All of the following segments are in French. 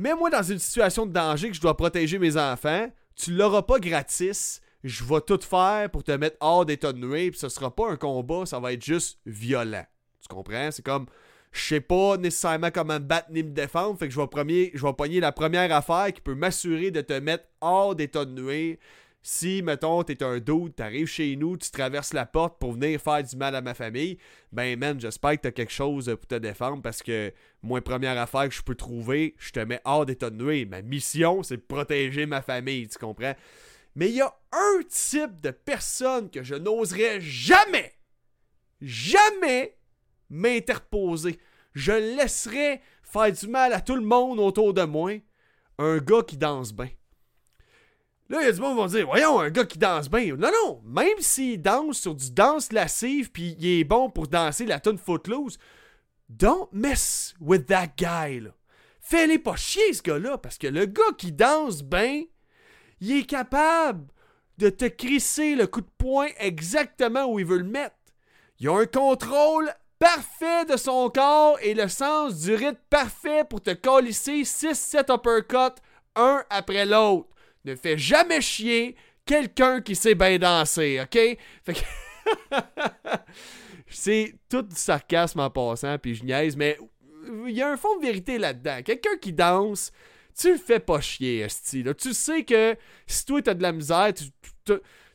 Mets-moi dans une situation de danger que je dois protéger mes enfants. Tu l'auras pas gratis. Je vais tout faire pour te mettre hors d'état de nuit. Puis ce sera pas un combat, ça va être juste violent. Tu comprends? C'est comme je sais pas nécessairement comment me battre ni me défendre, fait que je vais, je vais pogner la première affaire qui peut m'assurer de te mettre hors d'état de nuit. Si, mettons, t'es un dude, t'arrives chez nous, tu traverses la porte pour venir faire du mal à ma famille, ben man, j'espère que t'as quelque chose pour te défendre parce que moi, première affaire que je peux trouver, je te mets hors d'état de nuit. Ma mission, c'est de protéger ma famille, tu comprends? Mais il y a un type de personne que je n'oserais jamais, jamais m'interposer. Je laisserais faire du mal à tout le monde autour de moi. Un gars qui danse bien. Là, il y a du monde qui vont dire Voyons, un gars qui danse bien. Non, non, même s'il danse sur du danse lascive puis il est bon pour danser la tune Footloose, don't mess with that guy. Fais-les pas chier, ce gars-là, parce que le gars qui danse bien, il est capable de te crisser le coup de poing exactement où il veut le mettre. Il a un contrôle parfait de son corps et le sens du rythme parfait pour te colisser 6-7 uppercuts un après l'autre. Ne fais jamais chier quelqu'un qui sait bien danser, ok? Fait que... C'est tout du sarcasme en passant, puis je niaise, mais il y a un fond de vérité là-dedans. Quelqu'un qui danse, tu le fais pas chier, Esti. Tu sais que si toi t'as de la misère,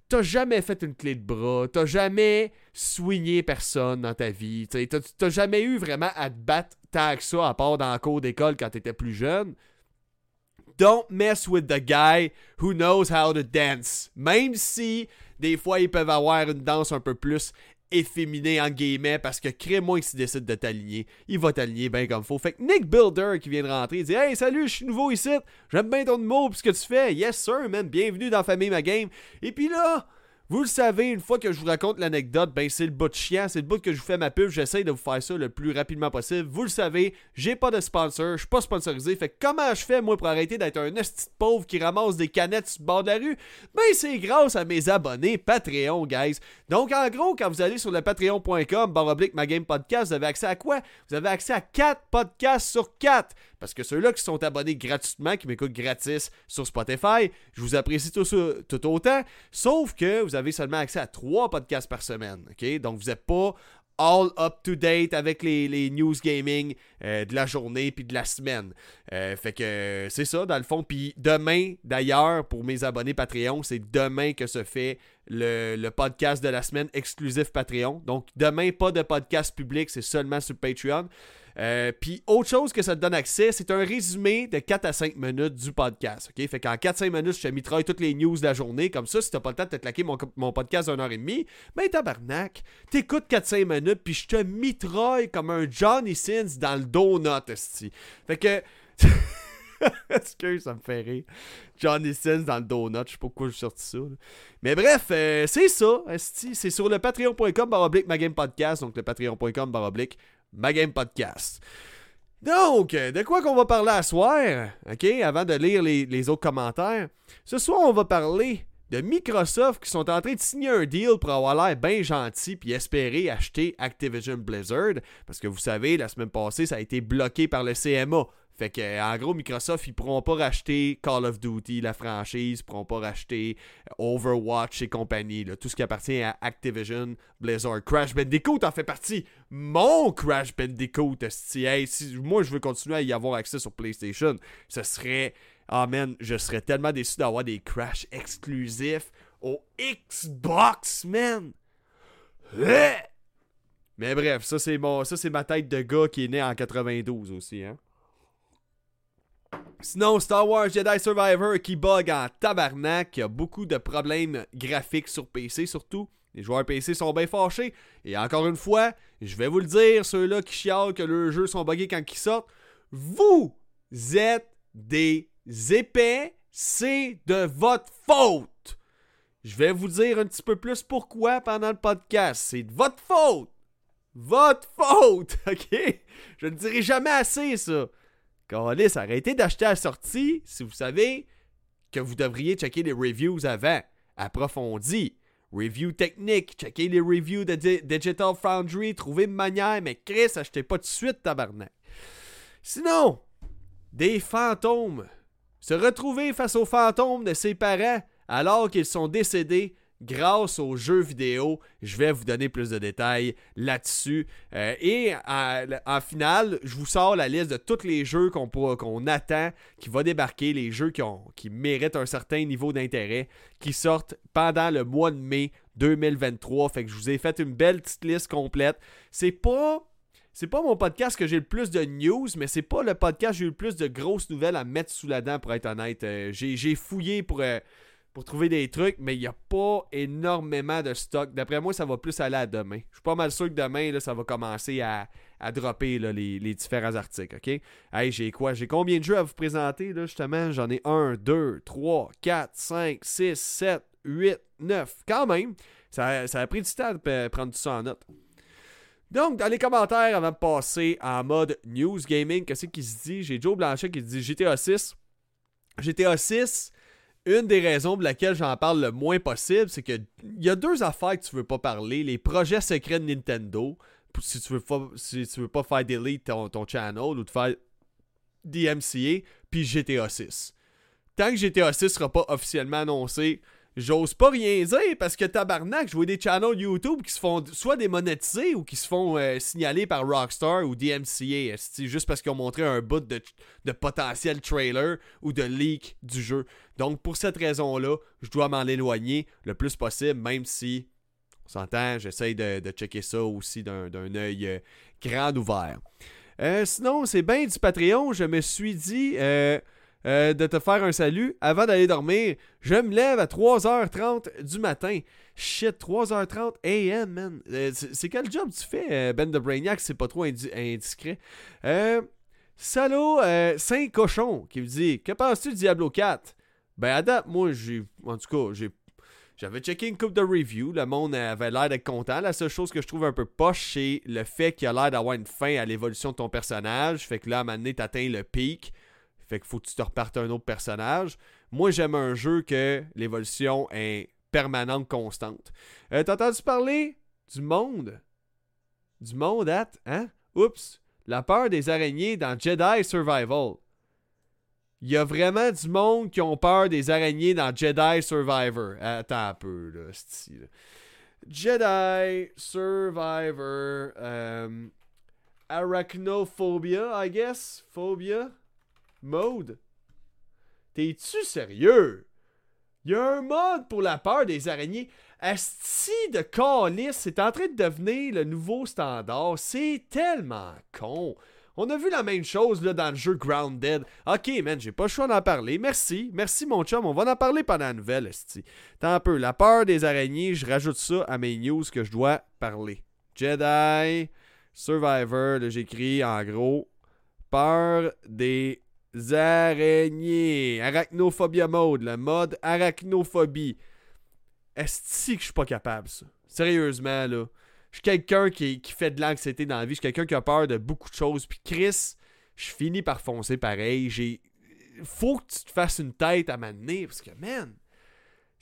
t'as jamais fait une clé de bras, t'as jamais soigné personne dans ta vie, t'as jamais eu vraiment à te battre tant que ça, à part dans la cour d'école quand t'étais plus jeune. Don't mess with the guy who knows how to dance. Même si des fois ils peuvent avoir une danse un peu plus efféminé en guillemets parce que crée-moi décide de t'aligner, il va t'aligner bien comme faut. Fait que Nick Builder qui vient de rentrer, il dit Hey salut, je suis nouveau ici, j'aime bien ton mot pis ce que tu fais. Yes sir man, bienvenue dans Famille Ma Game. Et puis là, vous le savez, une fois que je vous raconte l'anecdote, ben c'est le bout de chien, c'est le bout que je vous fais ma pub, j'essaye de vous faire ça le plus rapidement possible. Vous le savez, j'ai pas de sponsor, je suis pas sponsorisé, fait comment je fais moi pour arrêter d'être un esti pauvre qui ramasse des canettes sur le bord de la rue? Ben c'est grâce à mes abonnés Patreon, guys. Donc en gros, quand vous allez sur le patreon.com baroblique ma game podcast, vous avez accès à quoi? Vous avez accès à 4 podcasts sur 4. Parce que ceux-là qui sont abonnés gratuitement, qui m'écoutent gratis sur Spotify, je vous apprécie tout, tout autant. Sauf que vous avez seulement accès à trois podcasts par semaine. Donc vous n'êtes pas all up to date avec les, news gaming euh, de la journée puis de la semaine. Euh, fait que c'est ça dans le fond. Puis demain, d'ailleurs, pour mes abonnés Patreon, c'est demain que se fait le, podcast de la semaine exclusif Patreon. Donc demain, pas de podcast public, c'est seulement sur Patreon. Euh, puis autre chose que ça te donne accès, c'est un résumé de 4 à 5 minutes du podcast. OK? Fait qu'en 4-5 minutes, je te mitraille toutes les news de la journée. Comme ça, si t'as pas le temps de te claquer mon, mon podcast d'une heure et demie, ben tabarnak, t'écoutes 4-5 minutes, puis je te mitraille comme un Johnny Sins dans le donut, esti. Fait que... Excuse, ça me fait rire? Johnny Sins dans le donut, je sais pas pourquoi j'ai sorti ça. Mais bref, euh, c'est ça, c'est sur le patreon.com baroblique ma game podcast, donc le patreon.com baroblique ma game podcast. Donc, de quoi qu'on va parler à soir, ok, avant de lire les, autres commentaires? Ce soir, on va parler de Microsoft qui sont en train de signer un deal pour avoir l'air bien gentil puis espérer acheter Activision Blizzard. Parce que vous savez, la semaine passée, ça a été bloqué par le CMA. Fait que, en gros, Microsoft, ils pourront pas racheter Call of Duty, la franchise, ils pourront pas racheter Overwatch et compagnie, tout ce qui appartient à Activision, Blizzard. Crash Bandicoot en fait partie. Mon Crash Bandicoot, si, si moi je veux continuer à y avoir accès sur PlayStation, ce serait. Ah man, je serais tellement déçu d'avoir des Crash exclusifs au Xbox, man! Mais bref, ça c'est mon, ça c'est ma tête de gars qui est né en 92 aussi, hein. Sinon, Star Wars Jedi Survivor qui bug en tabarnak, il y a beaucoup de problèmes graphiques sur PC surtout. Les joueurs PC sont bien fâchés. Et encore une fois, je vais vous le dire, ceux-là qui chialent que leurs jeux sont buggés quand ils sortent, vous êtes des épais, c'est de votre faute. Je vais vous dire un petit peu plus pourquoi pendant le podcast. C'est de votre faute. Votre faute, ok? Je ne dirai jamais assez ça. Carlis, arrêtez d'acheter à la sortie si vous savez que vous devriez checker les reviews avant. Approfondi. Review technique, checker les reviews de Digital Foundry, trouvez une manière, mais Chris, achetez pas tout de suite, tabarnak. Sinon, des fantômes. Se retrouver face aux fantômes de ses parents alors qu'ils sont décédés grâce aux jeux vidéo. Je vais vous donner plus de détails là-dessus. Euh, et en, finale, je vous sors la liste de tous les jeux qu'on attend, qui va débarquer, les jeux qui méritent un certain niveau d'intérêt, qui sortent pendant le mois de mai 2023. Fait que je vous ai fait une belle petite liste complète. C'est pas c'est pas mon podcast que j'ai le plus de news, mais c'est pas le podcast que j'ai le plus de grosses nouvelles à mettre sous la dent, pour être honnête. Euh, j'ai fouillé pour, euh, pour trouver des trucs, mais il n'y a pas énormément de stock. D'après moi, ça va plus aller à demain. Je suis pas mal sûr que demain, là, ça va commencer à, à dropper les, différents articles, OK? Hey, j'ai quoi? J'ai combien de jeux à vous présenter, là, justement? J'en ai 1, 2, 3, 4, 5, 6, 7, 8, 9. Quand même, ça, ça a pris du temps de prendre tout ça en note. Donc, dans les commentaires, avant de passer en mode news gaming, qu'est-ce qui se dit? J'ai Joe Blanchet qui dit GTA 6. GTA 6, une des raisons pour laquelle j'en parle le moins possible, c'est qu'il y a deux affaires que tu veux pas parler. Les projets secrets de Nintendo, si tu veux pas, si tu veux pas faire delete ton, channel ou de faire DMCA, puis GTA 6. Tant que GTA 6 sera pas officiellement annoncé, j'ose pas rien dire parce que tabarnak, je vois des channels YouTube qui se font soit démonétiser ou qui se font euh, signaler par Rockstar ou DMCA, juste parce qu'ils ont montré un bout de, potentiel trailer ou de leak du jeu. Donc pour cette raison-là, je dois m'en éloigner le plus possible, même si, on s'entend, j'essaye de, checker ça aussi d'un œil euh, grand ouvert. Euh, sinon, c'est bien du Patreon, je me suis dit... Euh, de te faire un salut avant d'aller dormir. Je me lève à 3h30 du matin. Shit, 3h30 AM, man. Euh, c'est quel job tu fais, euh, Ben de Brainiac, c'est pas trop indiscret? Euh, Salaud Saint Cochon qui me dit Que penses-tu de Diablo 4 Ben, à date, moi, j'ai. En tout cas. J'avais checké une coupe de review, le monde avait l'air d'être content. La seule chose que je trouve un peu poche, c'est le fait qu'il a l'air d'avoir une fin à l'évolution de ton personnage. Fait que là, à un moment donné, t'atteins le pic. Fait qu'il faut que tu te repartes un autre personnage. Moi, j'aime un jeu que l'évolution est permanente, constante. Euh, T'as entendu parler du monde? Du monde at, hein? Oups! La peur des araignées dans Jedi Survival. Il y a vraiment du monde qui ont peur des araignées dans Jedi Survivor. Attends un peu, là, style. Jedi Survivor. Euh, arachnophobia, I guess? Phobia? Mode? T'es-tu sérieux? Il y a un mode pour la peur des araignées. Asti de calice, c'est en train de devenir le nouveau standard. C'est tellement con. On a vu la même chose là, dans le jeu Grounded. Ok, man, j'ai pas le choix d'en parler. Merci. Merci, mon chum. On va en parler pendant la nouvelle, Esti. Tant un peu. La peur des araignées, je rajoute ça à mes news que je dois parler. Jedi, Survivor, j'écris en gros. Peur des araignées. Arachnophobia mode, le mode arachnophobie. Est-ce que je suis pas capable, ça? Sérieusement, là. Je suis quelqu'un qui, fait de l'anxiété dans la vie. Je suis quelqu'un qui a peur de beaucoup de choses. Puis Chris, je finis par foncer pareil. J'ai. Faut que tu te fasses une tête à m'amener. Parce que, man,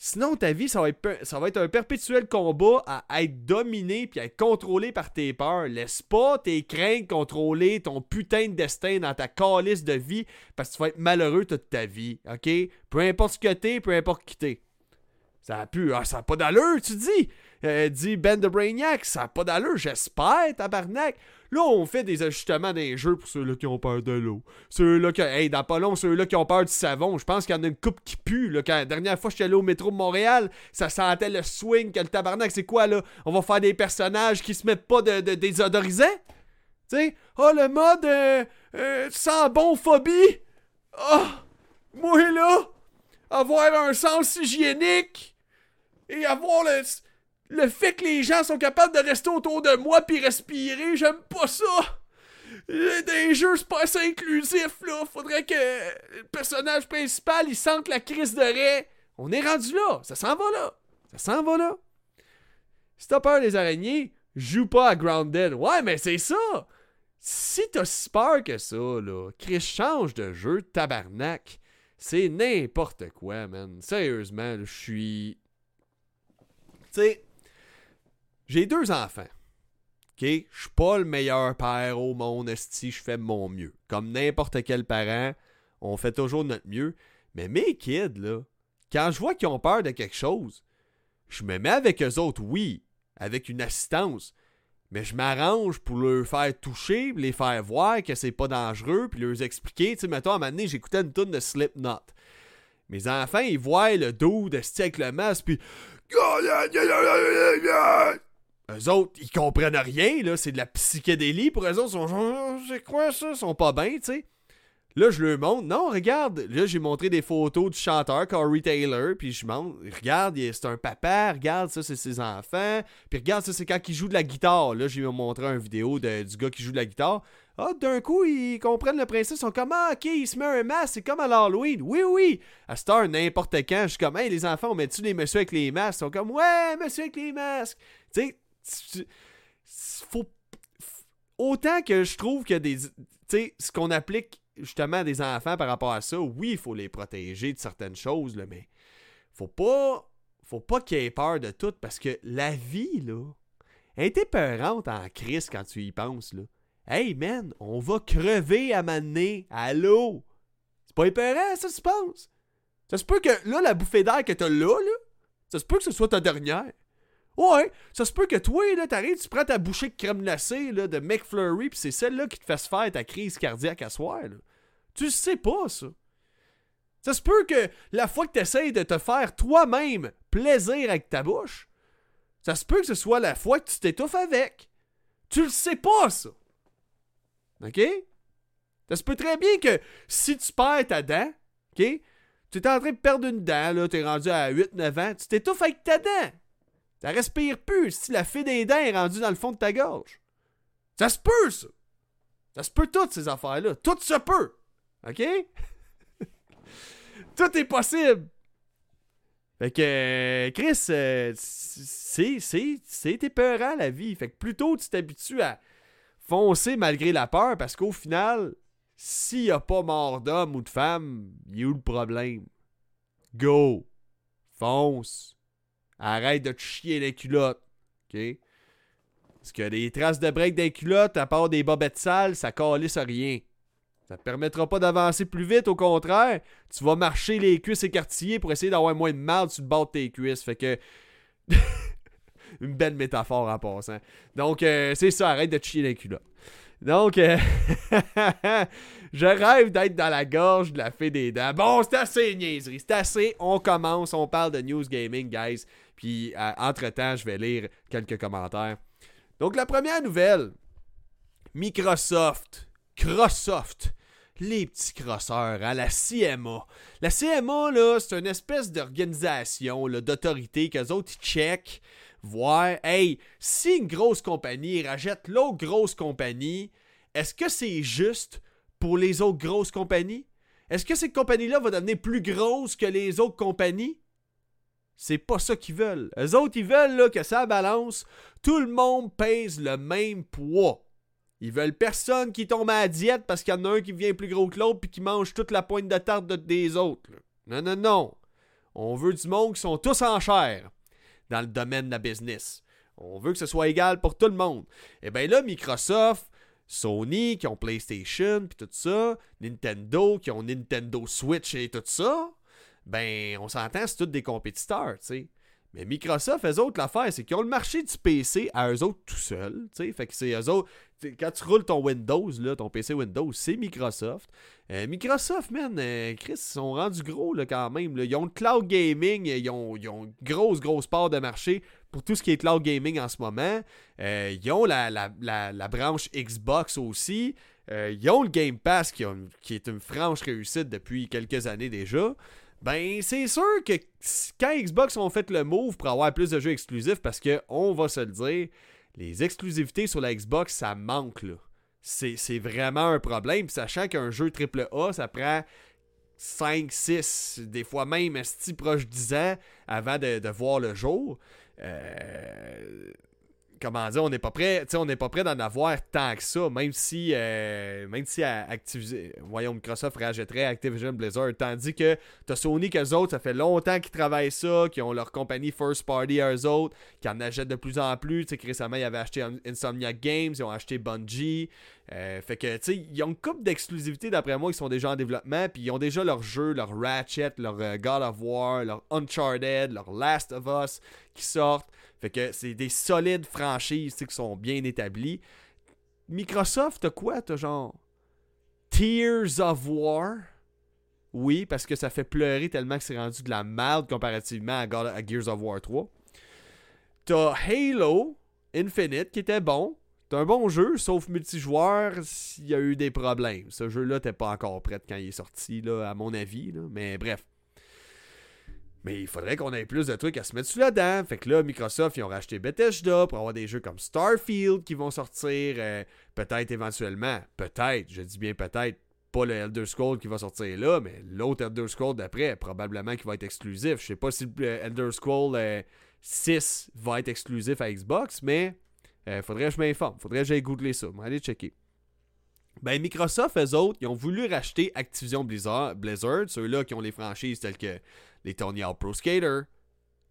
Sinon, ta vie, ça va, être, un perpétuel combat à être dominé puis à être contrôlé par tes peurs. Laisse pas tes craintes contrôler ton putain de destin dans ta calice de vie parce que tu vas être malheureux toute ta vie, ok? Peu importe ce que t'es, peu importe qui t'es. Ça a pu. Ah, ça n'a pas d'allure, tu dis. Euh, dit Ben de Brainiac, ça n'a pas d'allure, j'espère, tabarnak. Là, on fait des ajustements des jeux pour ceux-là qui ont peur de l'eau. Ceux-là qui. Hey, dans pas long, ceux-là qui ont peur du savon. Je pense qu'il y en a une coupe qui pue. Là. Quand, la dernière fois que j'étais allé au métro de Montréal, ça sentait le swing que le tabarnak. C'est quoi, là? On va faire des personnages qui se mettent pas de, de? Tu sais? Oh, le mode euh, euh, sans bon phobie! Oh! Moi, là! Avoir un sens hygiénique! Et avoir le le fait que les gens sont capables de rester autour de moi puis respirer, j'aime pas ça. Des jeux, c'est pas inclusif, là. Faudrait que le personnage principal, il sente la crise de raie. On est rendu là. Ça s'en va là. Ça s'en va là. Si t'as des araignées, joue pas à Grounded. Ouais, mais c'est ça. Si t'as si peur que ça, là, Chris change de jeu, tabarnak. C'est n'importe quoi, man. Sérieusement, je suis. J'ai deux enfants. OK? Je suis pas le meilleur père au monde, esti, je fais mon mieux. Comme n'importe quel parent, on fait toujours notre mieux. Mais mes kids, là, quand je vois qu'ils ont peur de quelque chose, je me mets avec eux autres, oui, avec une assistance. Mais je m'arrange pour leur faire toucher, les faire voir que c'est pas dangereux, puis leur expliquer. Tu sais, mettons, à un moment donné, j'écoutais une tonne de Slipknot. Mes enfants, ils voient le dos de avec le masque, puis. Eux autres, ils comprennent rien, là. C'est de la psychédélie. Pour eux autres, ils sont genre, c'est quoi ça? Ils sont pas bien, tu sais. Là, je leur montre. Non, regarde. Là, j'ai montré des photos du chanteur, Corey Taylor. Puis je montre. Regarde, c'est un papa. Regarde, ça, c'est ses enfants. Puis regarde, ça, c'est quand il joue de la guitare. Là, j'ai montré une vidéo du gars qui joue de la guitare. Ah, d'un coup, ils comprennent le principe. Ils sont comme, ah, ok, il se met un masque. C'est comme à l'Halloween. Oui, oui. À cette heure, n'importe quand, je suis comme, hey, les enfants, on met-tu les messieurs avec les masques? Ils sont comme, ouais, monsieur avec les masques. Tu sais, faut. Autant que je trouve que des. Tu sais, ce qu'on applique justement des enfants par rapport à ça, oui, il faut les protéger de certaines choses, mais faut pas faut pas qu'ils aient peur de tout parce que la vie, là, elle est épeurante en crise quand tu y penses, là. Hey, man, on va crever à m'amener. Allô? C'est pas épeurant, ça, tu penses? Ça se peut que, là, la bouffée d'air que t'as là, là, ça se peut que ce soit ta dernière. Ouais, ça se peut que toi, là, t'arrives, tu prends ta bouchée de crème glacée de McFlurry, puis c'est celle-là qui te fasse faire ta crise cardiaque à soir. Là. Tu sais pas, ça. Ça se peut que la fois que tu essayes de te faire toi-même plaisir avec ta bouche, ça se peut que ce soit la fois que tu t'étouffes avec. Tu le sais pas, ça. OK? Ça se peut très bien que si tu perds ta dent, OK? Tu es en train de perdre une dent, là, es rendu à 8-9 ans, tu t'étouffes avec ta dent. Ça respire plus si la fée des dents est rendue dans le fond de ta gorge? Ça se peut, ça. Ça se peut toutes ces affaires-là. Tout se peut. OK? Tout est possible. Fait que, Chris, euh, c'est, c'est, c'est épeurant la vie. Fait que plutôt tu t'habitues à foncer malgré la peur parce qu'au final, s'il n'y a pas mort d'homme ou de femme, il y a où le problème? Go! Fonce! Arrête de te chier les culottes. OK? Parce que des traces de break des culottes, à part des bobettes sales, ça calisse rien. Ça te permettra pas d'avancer plus vite, au contraire. Tu vas marcher les cuisses écartillées pour essayer d'avoir moins de mal sur le bas de tes cuisses. Fait que. Une belle métaphore en passant. Donc, euh, c'est ça, arrête de chier les culottes. Donc, euh, je rêve d'être dans la gorge de la fée des dents. Bon, c'est assez niaiserie, c'est assez. On commence, on parle de news gaming, guys. Puis, euh, entre-temps, je vais lire quelques commentaires. Donc, la première nouvelle Microsoft, Microsoft, les petits crosseurs, à hein, la CMA. La CMA, là, c'est une espèce d'organisation, d'autorité qu'eux autres, checkent, voir, hey, si une grosse compagnie rachète l'autre grosse compagnie, est-ce que c'est juste pour les autres grosses compagnies? Est-ce que cette compagnie-là va devenir plus grosse que les autres compagnies? C'est pas ça qu'ils veulent. Eux autres, ils veulent que ça balance. Tout le monde pèse le même poids. Ils veulent personne qui tombe à la diète parce qu'il y en a un qui vient plus gros que l'autre puis qui mange toute la pointe de tarte des autres. Non, non, non. On veut du monde qui sont tous en chair dans le domaine de la business. On veut que ce soit égal pour tout le monde. Et eh bien là, Microsoft, Sony qui ont PlayStation puis tout ça, Nintendo qui ont Nintendo Switch et tout ça, ben on s'entend, c'est tous des compétiteurs, tu sais. Mais Microsoft, eux autres, l'affaire, c'est qu'ils ont le marché du PC à eux autres tout seuls. Fait que c'est eux autres. Quand tu roules ton Windows, là, ton PC Windows, c'est Microsoft. Euh, Microsoft, man, euh, Chris, ils sont rendus gros là, quand même. Ils ont le cloud gaming, ils ont, ils ont une grosse, grosse part de marché pour tout ce qui est cloud gaming en ce moment. Euh, ils ont la, la, branche Xbox aussi. ils ont le Game Pass qui, qui est une franche réussite depuis quelques années déjà. Ben, c'est sûr que quand Xbox ont fait le move pour avoir plus de jeux exclusifs, parce que, on va se le dire, les exclusivités sur la Xbox, ça manque, là. C'est vraiment un problème, sachant qu'un jeu AAA, ça prend 5, 6, des fois même si proche 10 ans avant de, voir le jour. Euh, comment dire, on n'est pas prêt, on n'est pas prêt d'en avoir tant que ça, même si, euh, même si à voyons, Microsoft rachèterait Activision Blizzard, tandis que t'as Sony qu'eux autres, ça fait longtemps qu'ils travaillent ça, qu'ils ont leur compagnie first party à eux autres, qu'ils en achètent de plus en plus, tu sais, récemment, ils avaient acheté Insomniac Games, ils ont acheté Bungie, euh, fait que, tu sais, ils ont une couple d'exclusivités d'après moi, ils sont déjà en développement, puis ils ont déjà leur jeu, leur Ratchet, leur euh, God of War, leur Uncharted, leur Last of Us qui sortent. Fait que c'est des solides franchises qui sont bien établies. Microsoft, t'as quoi T'as genre Tears of War? Oui, parce que ça fait pleurer tellement que c'est rendu de la merde comparativement à, Gears of War 3. T'as Halo Infinite qui était bon. C'est un bon jeu, sauf multijoueur, il y a eu des problèmes. Ce jeu-là n'était pas encore prêt quand il est sorti, là, à mon avis. Mais bref. Mais il faudrait qu'on ait plus de trucs à se mettre sous la dent. Fait que là, Microsoft, ils ont racheté Bethesda pour avoir des jeux comme Starfield qui vont sortir. Euh, peut-être éventuellement. Peut-être, je dis bien peut-être. Pas le Elder Scrolls qui va sortir là, mais l'autre Elder Scrolls d'après, probablement qui va être exclusif. Je sais pas si le Elder Scrolls 6 euh, va être exclusif à Xbox, mais euh, faudrait que je m'informe. Faudrait que j'aille googler ça. Allez checker. Ben, Microsoft, eux autres, ils ont voulu racheter Activision Blizzard, Blizzard ceux-là qui ont les franchises telles que les Tony Hawk Pro Skater,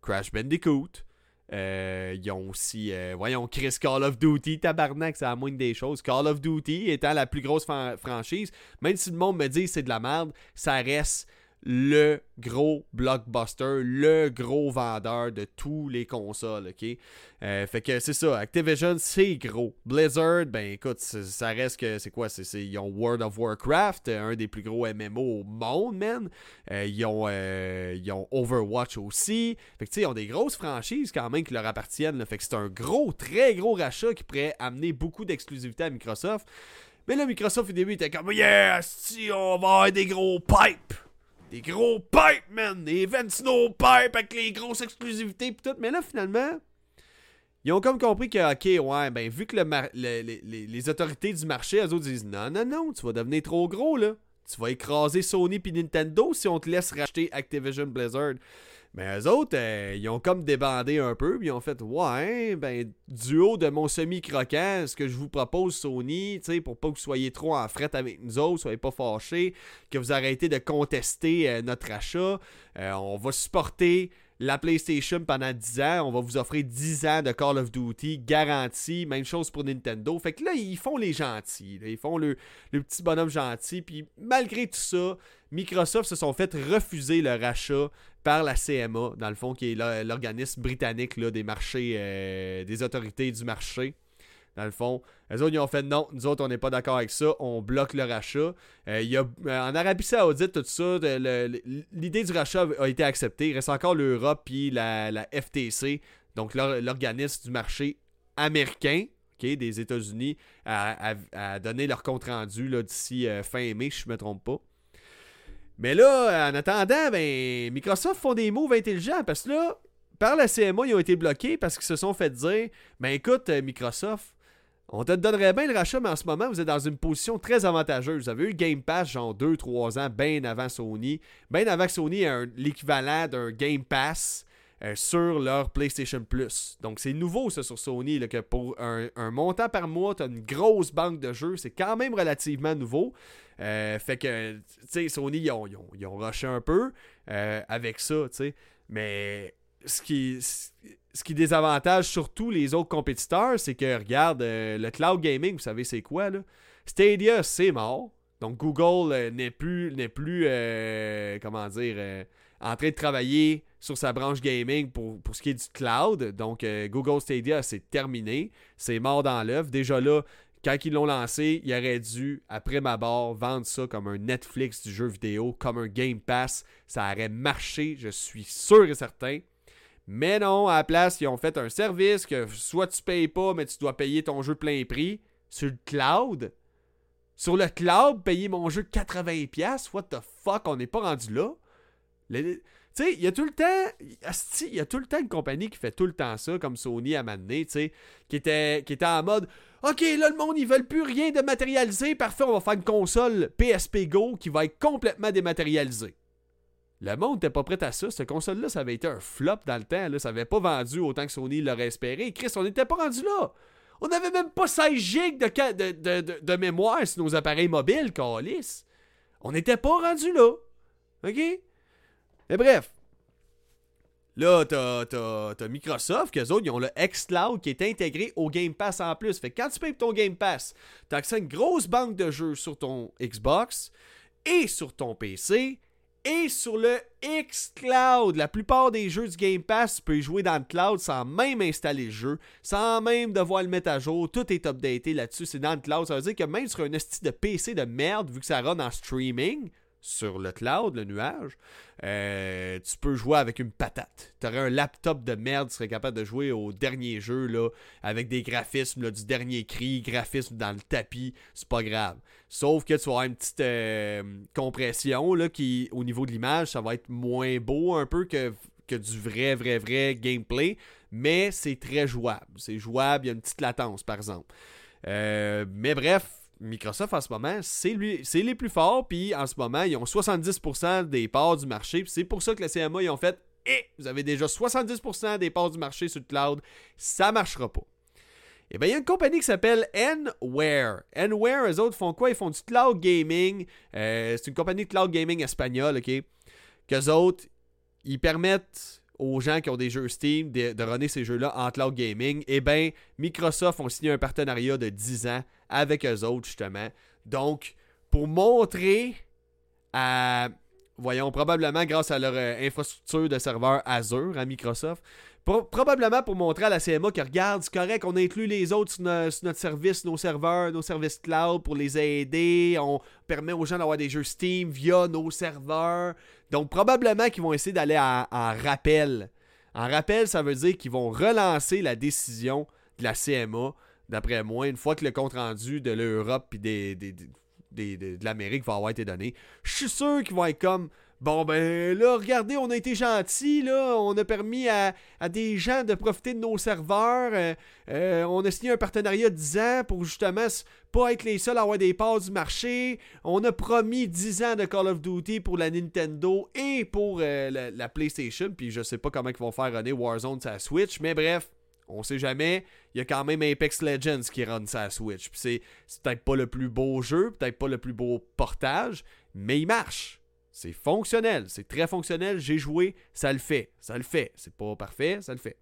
Crash Bandicoot. Euh, ils ont aussi, euh, voyons, Chris Call of Duty, tabarnak, c'est la moindre des choses. Call of Duty étant la plus grosse franchise, même si le monde me dit c'est de la merde, ça reste le gros blockbuster, le gros vendeur de tous les consoles, ok? Euh, fait que c'est ça, Activision, c'est gros. Blizzard, ben écoute, ça reste que, c'est quoi? C'est, ils ont World of Warcraft, un des plus gros MMO au monde, man. Euh, ils, ont, euh, ils ont Overwatch aussi. Fait que tu sais, ils ont des grosses franchises quand même qui leur appartiennent. Fait que c'est un gros, très gros rachat qui pourrait amener beaucoup d'exclusivité à Microsoft. Mais là, Microsoft au début était comme, yeah, si on va avoir des gros pipes des gros pipes, man! Des events Snow Pipe avec les grosses exclusivités pis tout. Mais là, finalement, ils ont comme compris que, ok, ouais, ben, vu que le les, autorités du marché, elles autres disent non, non, non, tu vas devenir trop gros, là. Tu vas écraser Sony puis Nintendo si on te laisse racheter Activision Blizzard. Mais eux autres, euh, ils ont comme débandé un peu, puis ils ont fait Ouais, ben, du haut de mon semi-croquant, ce que je vous propose, Sony, pour pas que vous soyez trop en fret avec nous autres, soyez pas fâchés, que vous arrêtez de contester euh, notre achat. Euh, on va supporter la PlayStation pendant 10 ans. On va vous offrir 10 ans de Call of Duty garantie. Même chose pour Nintendo. Fait que là, ils font les gentils. Ils font le, petit bonhomme gentil. Puis malgré tout ça, Microsoft se sont fait refuser le rachat par la CMA, dans le fond, qui est l'organisme britannique des marchés, euh, des autorités du marché. Dans le fond, les autres, ont fait non, nous autres, on n'est pas d'accord avec ça, on bloque le rachat. Euh, y a, euh, en Arabie Saoudite, tout ça, l'idée du rachat a été acceptée. Il reste encore l'Europe puis la, FTC, donc l'organisme du marché américain, des États-Unis, a, donné leur compte rendu d'ici fin mai, si je ne me trompe pas. Mais là, en attendant, ben, Microsoft font des moves intelligents parce que là, par la CMA, ils ont été bloqués parce qu'ils se sont fait dire Ben écoute, euh, Microsoft, on te donnerait bien le rachat, mais en ce moment, vous êtes dans une position très avantageuse. Vous avez eu Game Pass, genre 2-3 ans, bien avant Sony. Bien avant que Sony ait l'équivalent d'un Game Pass euh, sur leur PlayStation Plus. Donc, c'est nouveau, ça, sur Sony, que pour un, montant par mois, tu as une grosse banque de jeux. C'est quand même relativement nouveau. Euh, fait que, tu sais, Sony, ils ont, ils, ont, rushé un peu euh, avec ça, tu sais. Mais ce qui, ce qui désavantage surtout les autres compétiteurs, c'est que, regarde, euh, le cloud gaming, vous savez, c'est quoi, là? Stadia, c'est mort. Donc, Google n'est plus, n'est plus comment dire, en train de travailler sur sa branche gaming pour, pour ce qui est du cloud. Donc, Google Stadia, c'est terminé. C'est mort dans l'œuf. Déjà là, quand ils l'ont lancé, ils auraient dû, après ma barre, vendre ça comme un Netflix du jeu vidéo, comme un Game Pass. Ça aurait marché, je suis sûr et certain. Mais non, à la place, ils ont fait un service que soit tu payes pas, mais tu dois payer ton jeu plein prix sur le cloud. Sur le cloud, payer mon jeu 80$, what the fuck, on n'est pas rendu là. Tu sais, il y a tout le temps. Il y a tout le temps une compagnie qui fait tout le temps ça, comme Sony à Mané, tu sais, qui était, qui était en mode OK, là, le monde, ils veulent plus rien de matérialisé. Parfait, on va faire une console PSP Go qui va être complètement dématérialisée. Le monde n'était pas prêt à ça. Cette console-là, ça avait été un flop dans le temps. Là. Ça n'avait pas vendu autant que Sony l'aurait espéré. Chris, on n'était pas rendu là. On n'avait même pas 16 gigs de, de, mémoire sur nos appareils mobiles, Calis. On n'était pas rendu là. OK? Mais bref. Là, t'as, Microsoft, qu'eux autres, ils ont le xCloud qui est intégré au Game Pass en plus. Fait que quand tu payes ton Game Pass, t'as accès à une grosse banque de jeux sur ton Xbox et sur ton PC et sur le xCloud. La plupart des jeux du Game Pass, tu peux y jouer dans le cloud sans même installer le jeu, sans même devoir le mettre à jour. Tout est updaté là-dessus, c'est dans le cloud. Ça veut dire que même sur un esti de PC de merde, vu que ça run en streaming, sur le cloud, le nuage, euh, tu peux jouer avec une patate. Tu aurais un laptop de merde, tu serais capable de jouer au dernier jeu là, avec des graphismes du dernier cri, graphismes dans le tapis, c'est pas grave. Sauf que tu vas avoir une petite euh, compression là, qui, au niveau de l'image, ça va être moins beau un peu que, que du vrai, vrai, vrai gameplay, mais c'est très jouable. C'est jouable, il y a une petite latence par exemple. Euh, mais bref, Microsoft en ce moment, c'est les plus forts, puis en ce moment, ils ont 70% des parts du marché, c'est pour ça que la CMA, ils ont fait eh, vous avez déjà 70% des parts du marché sur le cloud, ça marchera pas. Eh bien, il y a une compagnie qui s'appelle Nware. Nware, eux autres font quoi? Ils font du cloud gaming. Euh, c'est une compagnie de cloud gaming espagnole, ok? Qu'eux autres, ils permettent aux gens qui ont des jeux Steam de, de runner ces jeux-là en cloud gaming, eh bien, Microsoft ont signé un partenariat de 10 ans avec eux autres, justement. Donc, pour montrer à, voyons, probablement grâce à leur euh, infrastructure de serveurs Azure à Microsoft, probablement pour montrer à la CMA que regarde, c'est correct, on inclut les autres sur, notre service, nos serveurs, nos services cloud pour les aider. On permet aux gens d'avoir des jeux Steam via nos serveurs. Donc probablement qu'ils vont essayer d'aller en, rappel. En rappel, ça veut dire qu'ils vont relancer la décision de la CMA, d'après moi, une fois que le compte rendu de l'Europe et des, de l'Amérique va avoir été donné. Je suis sûr qu'ils vont être comme Bon, ben là, regardez, on a été gentils, là. On a permis à, des gens de profiter de nos serveurs. Euh, euh, on a signé un partenariat de 10 ans pour justement pas être les seuls à avoir des parts du marché. On a promis 10 ans de Call of Duty pour la Nintendo et pour euh, la, PlayStation. Puis je sais pas comment ils vont faire runner Warzone sur la Switch. Mais bref, on sait jamais. Il y a quand même Apex Legends qui run sa Switch. Puis c'est peut-être pas le plus beau jeu, peut-être pas le plus beau portage, mais il marche. C'est fonctionnel, c'est très fonctionnel. J'ai joué, ça le fait. Ça le fait. C'est pas parfait, ça le fait.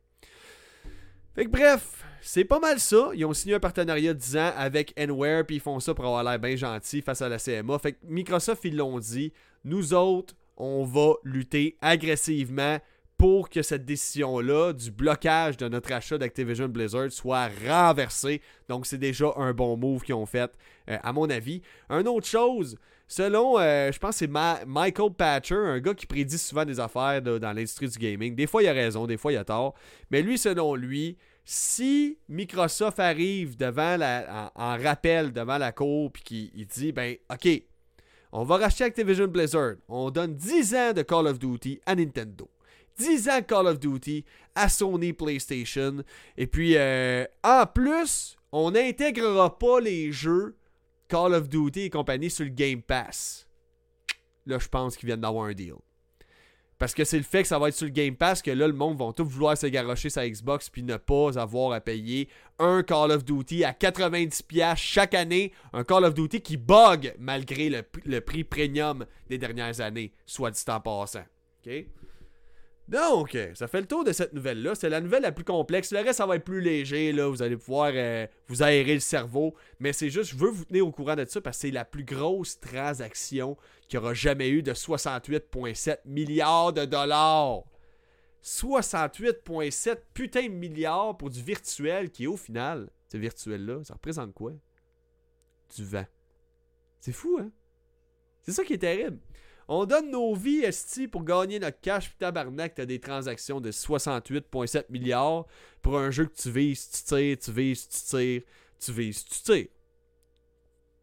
Fait que bref, c'est pas mal ça. Ils ont signé un partenariat de 10 ans avec Nware, puis ils font ça pour avoir l'air bien gentil face à la CMA. Fait que Microsoft, ils l'ont dit. Nous autres, on va lutter agressivement pour que cette décision-là du blocage de notre achat d'Activision Blizzard soit renversée. Donc, c'est déjà un bon move qu'ils ont fait, euh, à mon avis. Une autre chose, Selon, euh, je pense c'est Michael Patcher, un gars qui prédit souvent des affaires dans l'industrie du gaming. Des fois, il a raison, des fois, il a tort. Mais lui, selon lui, si Microsoft arrive devant la, en, rappel devant la cour puis qu'il dit, ben, OK, on va racheter Activision Blizzard. On donne 10 ans de Call of Duty à Nintendo. 10 ans Call of Duty à Sony PlayStation. Et puis, euh, en plus, on n'intégrera pas les jeux Call of Duty et compagnie sur le Game Pass. Là, je pense qu'ils viennent d'avoir un deal. Parce que c'est le fait que ça va être sur le Game Pass que là, le monde va tout vouloir se garocher sa Xbox puis ne pas avoir à payer un Call of Duty à 90$ chaque année. Un Call of Duty qui bug malgré le, prix premium des dernières années, soit dit en passant. Donc, euh, ça fait le tour de cette nouvelle-là. C'est la nouvelle la plus complexe. Le reste, ça va être plus léger. Là. Vous allez pouvoir euh, vous aérer le cerveau. Mais c'est juste, je veux vous tenir au courant de ça parce que c'est la plus grosse transaction qu'il y aura jamais eu de 68,7 milliards de dollars. 68,7 putain de milliards pour du virtuel qui, au final, ce virtuel-là, ça représente quoi? Du vent. C'est fou, hein? C'est ça qui est terrible. On donne nos vies, esti, pour gagner notre cash, puis tabarnak, t'as des transactions de 68,7 milliards pour un jeu que tu vises, tu tires, tu vises, tu tires, tu vises, tu tires.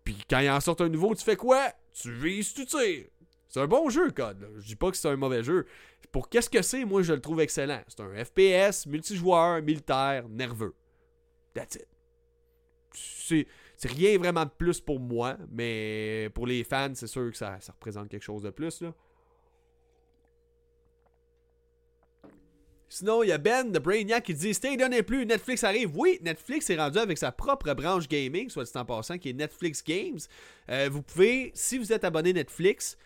Puis quand il en sort un nouveau, tu fais quoi? Tu vises, tu tires. C'est un bon jeu, Code. Je dis pas que c'est un mauvais jeu. Pour qu'est-ce que c'est, moi, je le trouve excellent. C'est un FPS, multijoueur, militaire, nerveux. That's it. C'est c'est rien vraiment de plus pour moi, mais pour les fans, c'est sûr que ça, représente quelque chose de plus. Là. Sinon, il y a Ben de Brainiac qui dit Stay donnez plus, Netflix arrive. Oui, Netflix est rendu avec sa propre branche gaming, soit dit en passant, qui est Netflix Games. Euh, vous pouvez, si vous êtes abonné Netflix,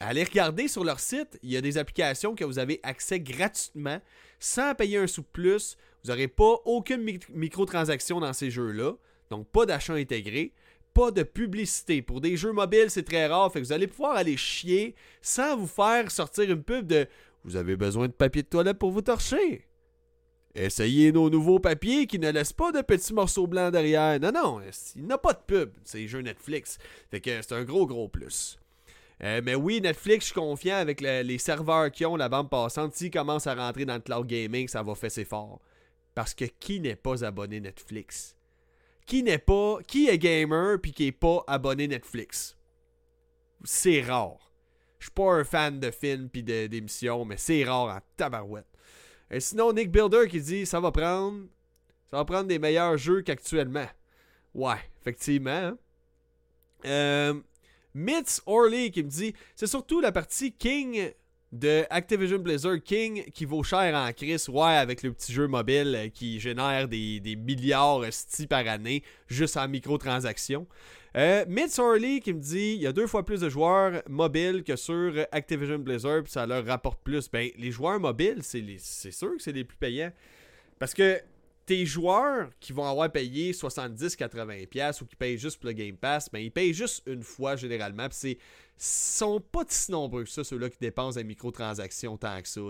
aller regarder sur leur site. Il y a des applications que vous avez accès gratuitement, sans payer un sou de plus. Vous n'aurez pas aucune microtransaction dans ces jeux-là. Donc, pas d'achat intégré pas de publicité. Pour des jeux mobiles, c'est très rare. Fait que vous allez pouvoir aller chier sans vous faire sortir une pub de Vous avez besoin de papier de toilette pour vous torcher? Essayez nos nouveaux papiers qui ne laissent pas de petits morceaux blancs derrière. Non, non, il n'a pas de pub, ces jeux Netflix. Fait que c'est un gros, gros plus. Euh, mais oui, Netflix, je suis confiant avec les serveurs qui ont la bande passante. S'ils commencent à rentrer dans le cloud gaming, ça va faire ses fort. Parce que qui n'est pas abonné Netflix? Qui n'est pas, qui est gamer puis qui est pas abonné Netflix. C'est rare. Je suis pas un fan de films puis d'émissions, mais c'est rare en tabarouette. Et sinon, Nick Builder qui dit ça va prendre. Ça va prendre des meilleurs jeux qu'actuellement. Ouais, effectivement. Hein. Euh, Mitz Orley qui me dit c'est surtout la partie King de Activision Blizzard King qui vaut cher en crise, ouais, avec le petit jeu mobile euh, qui génère des, milliards sti par année juste en microtransactions. Euh, Mitz qui me dit il y a deux fois plus de joueurs mobiles que sur Activision Blizzard, puis ça leur rapporte plus. Ben, les joueurs mobiles, c'est sûr que c'est les plus payants. Parce que tes joueurs qui vont avoir payé 70-80$ ou qui payent juste pour le Game Pass, ben, ils payent juste une fois généralement. Puis sont pas si nombreux que ça, ceux-là qui dépensent des microtransactions tant que ça.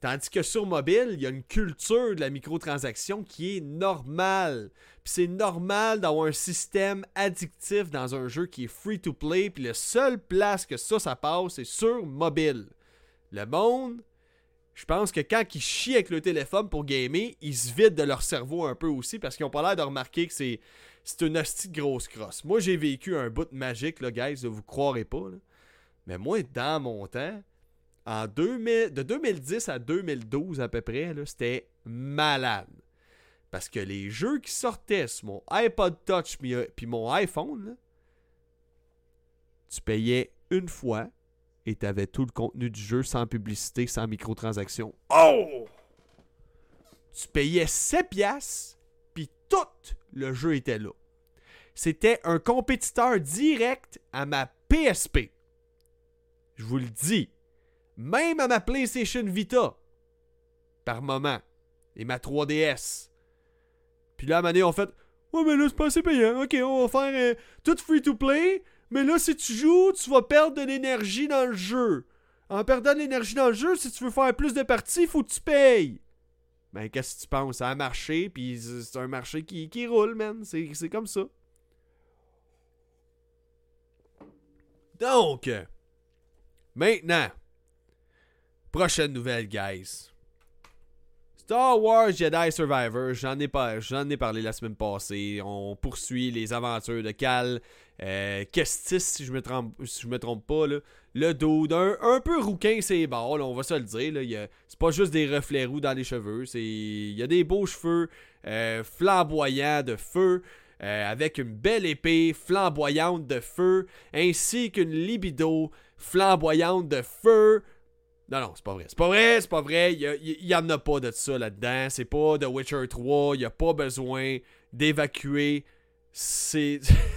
Tandis que sur mobile, il y a une culture de la microtransaction qui est normale. Puis c'est normal d'avoir un système addictif dans un jeu qui est free to play. Puis la seule place que ça, ça passe, c'est sur mobile. Le monde, je pense que quand ils chient avec le téléphone pour gamer, ils se vident de leur cerveau un peu aussi parce qu'ils ont pas l'air de remarquer que c'est c'est une hostie de grosse crosse. Moi, j'ai vécu un bout magique, là, guys, vous croirez pas. Mais moi, dans mon temps, en 2000, de 2010 à 2012 à peu près, c'était malade. Parce que les jeux qui sortaient sur mon iPod Touch puis euh, mon iPhone, tu payais une fois et tu avais tout le contenu du jeu sans publicité, sans microtransaction. Oh! Tu payais 7 piastres, puis tout le jeu était là. C'était un compétiteur direct à ma PSP. Je vous le dis. Même à ma PlayStation Vita. Par moment. Et ma 3DS. Puis là, à un on fait Ouais, mais là, c'est pas assez payant. Ok, on va faire euh, tout free to play. Mais là, si tu joues, tu vas perdre de l'énergie dans le jeu. En perdant de l'énergie dans le jeu, si tu veux faire plus de parties, faut que tu payes. Ben, qu'est-ce que tu penses? Ça a marché, puis c'est un marché qui, roule, man. C'est comme ça. Donc, maintenant, prochaine nouvelle, guys. Star Wars Jedi Survivor, j'en ai, ai parlé la semaine passée. On poursuit les aventures de Cal euh, Kestis, si je me trompe, si je me trompe pas. Le dos d'un un peu rouquin, c'est bon, on va se le dire. C'est pas juste des reflets roux dans les cheveux. Il y a des beaux cheveux euh, flamboyants de feu. Euh, avec une belle épée flamboyante de feu, ainsi qu'une libido flamboyante de feu. Non, non, c'est pas vrai. C'est pas vrai, c'est pas vrai. Il y, en a pas de ça là-dedans. C'est pas The Witcher 3. Il y a pas besoin d'évacuer C'est...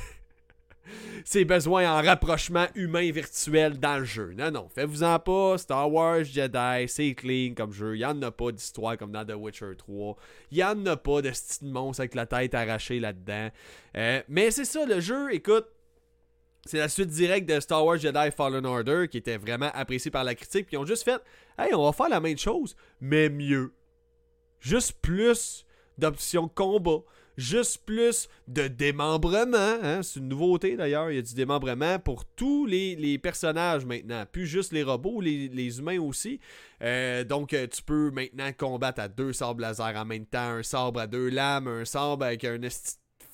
ses besoins en rapprochement humain virtuel dans le jeu. Non, non, faites-vous-en pas. Star Wars Jedi, c'est clean comme jeu. Il n'y en a pas d'histoire comme dans The Witcher 3. Il n'y en a pas de style monstre avec la tête arrachée là-dedans. Euh, mais c'est ça, le jeu, écoute. C'est la suite directe de Star Wars Jedi Fallen Order qui était vraiment apprécié par la critique. Puis ils ont juste fait Hey, on va faire la même chose, mais mieux. Juste plus d'options combat juste plus de démembrement. Hein? C'est une nouveauté d'ailleurs. Il y a du démembrement pour tous les, personnages maintenant. Plus juste les robots, les, humains aussi. Euh, donc euh, tu peux maintenant combattre à deux sabres laser en même temps. Un sabre à deux lames, un sabre avec un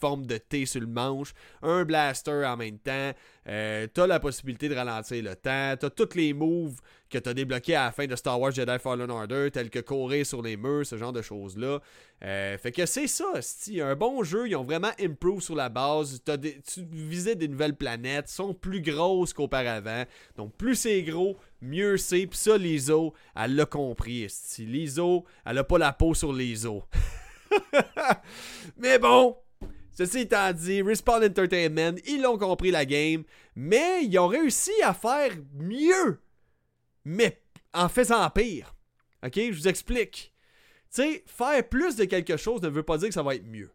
forme de T sur le manche, un blaster en même temps, euh, t'as la possibilité de ralentir le temps, t'as tous les moves que t'as débloqués à la fin de Star Wars Jedi Fallen Order, tels que courir sur les murs, ce genre de choses-là. Euh, fait que c'est ça, c'est un bon jeu, ils ont vraiment improve sur la base, tu visites des nouvelles planètes, sont plus grosses qu'auparavant, donc plus c'est gros, mieux c'est, pis ça, Lizo, elle l'a compris, Lizo, elle a pas la peau sur les os. Mais bon, Ceci étant dit, Respawn Entertainment, ils l'ont compris la game, mais ils ont réussi à faire mieux, mais en faisant pire. Ok, je vous explique. Tu sais, faire plus de quelque chose ne veut pas dire que ça va être mieux.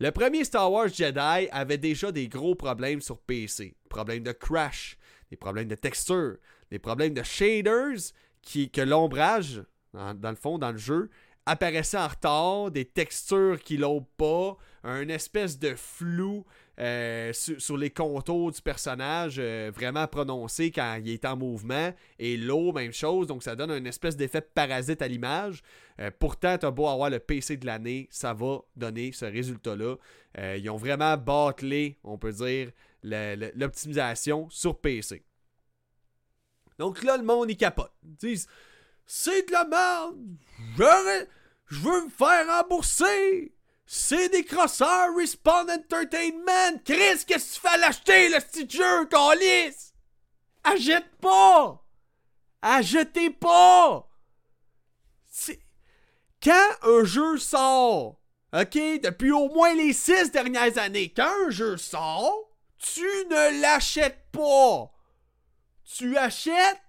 Le premier Star Wars Jedi avait déjà des gros problèmes sur PC. Problèmes de crash, des problèmes de texture, des problèmes de shaders, qui, que l'ombrage, dans le fond, dans le jeu, apparaissait en retard, des textures qui l'ont pas, un espèce de flou euh, sur, les contours du personnage euh, vraiment prononcé quand il est en mouvement. Et l'eau, même chose, donc ça donne un espèce d'effet parasite à l'image. Euh, pourtant, t'as beau avoir le PC de l'année, ça va donner ce résultat-là. ils ont vraiment bâclé, on peut dire, l'optimisation sur PC. Donc là, le monde, il capote. Ils disent C'est de la merde Je veux me faire rembourser c'est des crosseurs Respawn Entertainment! Chris, qu'est-ce que tu fais à l'acheter, le petit jeu, calice? Achète pas! Achetez pas! Quand un jeu sort, ok, depuis au moins les six dernières années, quand un jeu sort, tu ne l'achètes pas! Tu achètes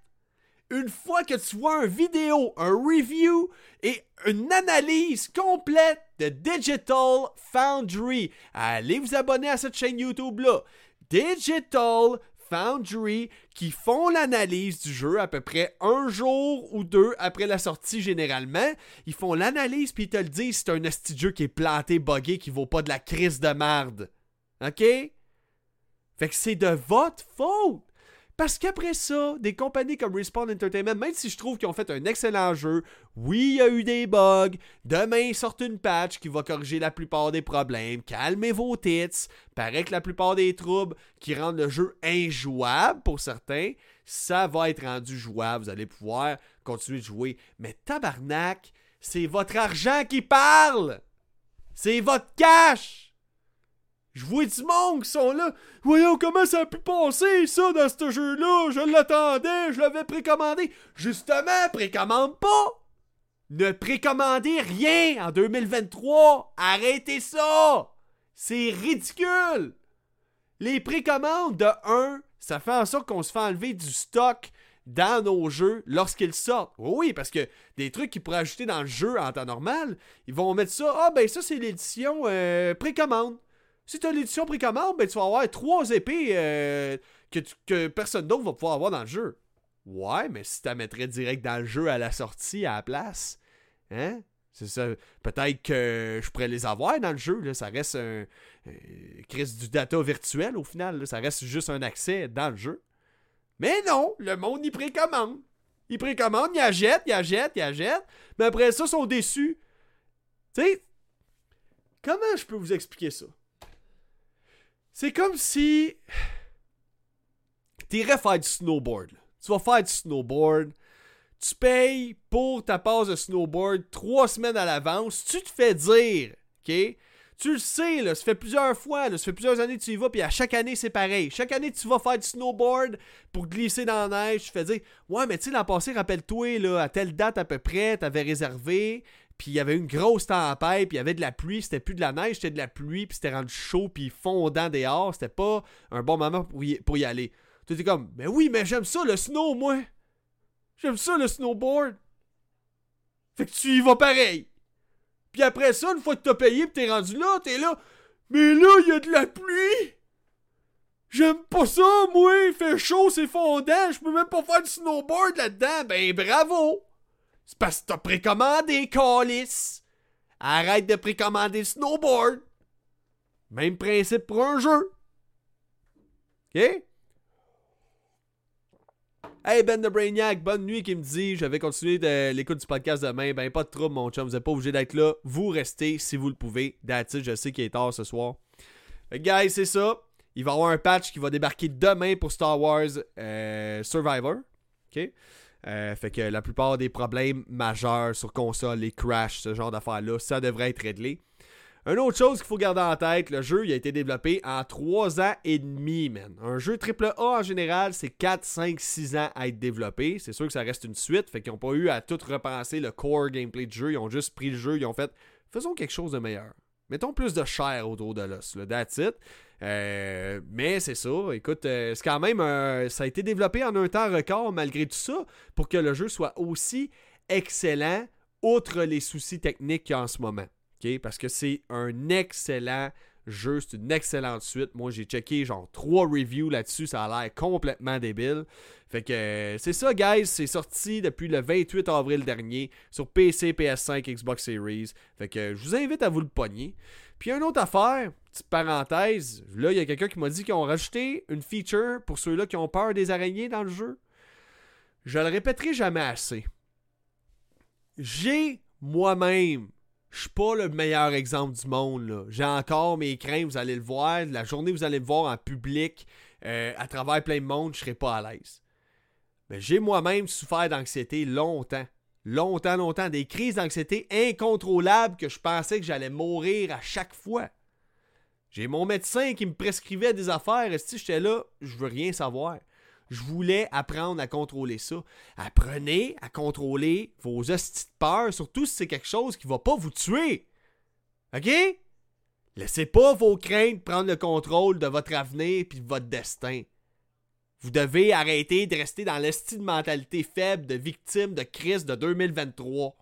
une fois que tu vois une vidéo, un review et une analyse complète de Digital Foundry. Allez vous abonner à cette chaîne YouTube-là. Digital Foundry qui font l'analyse du jeu à peu près un jour ou deux après la sortie généralement. Ils font l'analyse puis ils te le disent c'est un esti jeu qui est planté, buggé, qui vaut pas de la crise de merde. OK? Fait que c'est de votre faute. Parce qu'après ça, des compagnies comme Respawn Entertainment, même si je trouve qu'ils ont fait un excellent jeu, oui, il y a eu des bugs, demain ils sortent une patch qui va corriger la plupart des problèmes, calmez vos tits, paraît que la plupart des troubles qui rendent le jeu injouable pour certains, ça va être rendu jouable, vous allez pouvoir continuer de jouer. Mais tabarnak, c'est votre argent qui parle! C'est votre cash! Je vois du monde qui sont là. Voyons comment ça a pu passer, ça, dans ce jeu-là. Je l'attendais, je l'avais précommandé. Justement, précommande pas. Ne précommandez rien en 2023. Arrêtez ça. C'est ridicule. Les précommandes de 1, ça fait en sorte qu'on se fait enlever du stock dans nos jeux lorsqu'ils sortent. Oui, parce que des trucs qu'ils pourraient ajouter dans le jeu en temps normal, ils vont mettre ça. Ah, ben ça, c'est l'édition euh, précommande. Si tu as l'édition précommande, ben tu vas avoir trois épées euh, que, personne d'autre va pouvoir avoir dans le jeu. Ouais, mais si tu la mettrais direct dans le jeu à la sortie, à la place, hein? C'est ça. Peut-être que je pourrais les avoir dans le jeu. Là. Ça reste un. Euh, du data virtuel au final. Ça reste juste un accès dans le jeu. Mais non, le monde y précommande. Ils précommandent, ils achètent, ils achètent, ils achètent. Mais après ça, ils sont déçus. Tu sais, comment je peux vous expliquer ça? C'est comme si. T'irais faire du snowboard. Tu vas faire du snowboard. Tu payes pour ta passe de snowboard trois semaines à l'avance. Tu te fais dire, OK? Tu le sais, là, ça fait plusieurs fois, là, ça fait plusieurs années que tu y vas, puis à chaque année, c'est pareil. Chaque année, tu vas faire du snowboard pour glisser dans la neige. Tu fais dire, ouais, mais tu sais, l'an passé, rappelle-toi, là, à telle date à peu près, t'avais réservé puis il y avait une grosse tempête, puis il y avait de la pluie, c'était plus de la neige, c'était de la pluie, puis c'était rendu chaud, puis fondant dehors, c'était pas un bon moment pour y, aller. Tu étais comme, mais oui, mais j'aime ça le snow, moi. J'aime ça le snowboard. Fait que tu y vas pareil. Puis après ça, une fois que t'as payé pis t'es rendu là, t'es là. Mais là, il y a de la pluie. J'aime pas ça, moi. Il fait chaud, c'est fondant. Je peux même pas faire du snowboard là-dedans. Ben bravo. C'est parce que t'as précommandé, Callis. Arrête de précommander le snowboard. Même principe pour un jeu. OK? Hey Ben de Brainiac, bonne nuit qui me dit je vais continuer l'écoute du podcast demain. Ben pas de trouble mon chum, vous n'êtes pas obligé d'être là. Vous restez si vous le pouvez. That's je sais qu'il est tard ce soir. Que, guys, c'est ça. Il va y avoir un patch qui va débarquer demain pour Star Wars euh, Survivor. OK? Euh, fait que la plupart des problèmes majeurs sur console, les crashs, ce genre d'affaires-là, ça devrait être réglé. Une autre chose qu'il faut garder en tête, le jeu a été développé en 3 ans et demi, man. Un jeu AAA en général, c'est 4, 5, 6 ans à être développé. C'est sûr que ça reste une suite, fait qu'ils n'ont pas eu à tout repenser le core gameplay du jeu. Ils ont juste pris le jeu, ils ont fait faisons quelque chose de meilleur. Mettons plus de chair autour de l'os, that's it. Euh, mais c'est ça, écoute, euh, c'est quand même, ça a été développé en un temps record malgré tout ça pour que le jeu soit aussi excellent, outre les soucis techniques qu'il y a en ce moment. Parce que c'est un excellent jeu, c'est une excellente suite. Moi, j'ai checké genre trois reviews là-dessus, ça a l'air complètement débile. Fait que euh, c'est ça, guys. C'est sorti depuis le 28 avril dernier sur PC, PS5, Xbox Series. Fait que je vous invite à vous le pogner. Puis une autre affaire, petite parenthèse, là, il y a quelqu'un qui m'a dit qu'ils ont rajouté une feature pour ceux-là qui ont peur des araignées dans le jeu. Je le répéterai jamais assez. J'ai moi-même, je suis pas le meilleur exemple du monde. J'ai encore mes craintes, vous allez le voir. La journée, vous allez me voir en public, euh, à travers plein de monde, je serai pas à l'aise. Mais j'ai moi-même souffert d'anxiété longtemps longtemps, longtemps, des crises d'anxiété incontrôlables que je pensais que j'allais mourir à chaque fois. J'ai mon médecin qui me prescrivait des affaires, et si j'étais là, je veux rien savoir. Je voulais apprendre à contrôler ça. Apprenez à contrôler vos hosties de peur, surtout si c'est quelque chose qui va pas vous tuer. OK? Laissez pas vos craintes prendre le contrôle de votre avenir et de votre destin. Vous devez arrêter de rester dans l'estime de mentalité faible de victime de crise de 2023.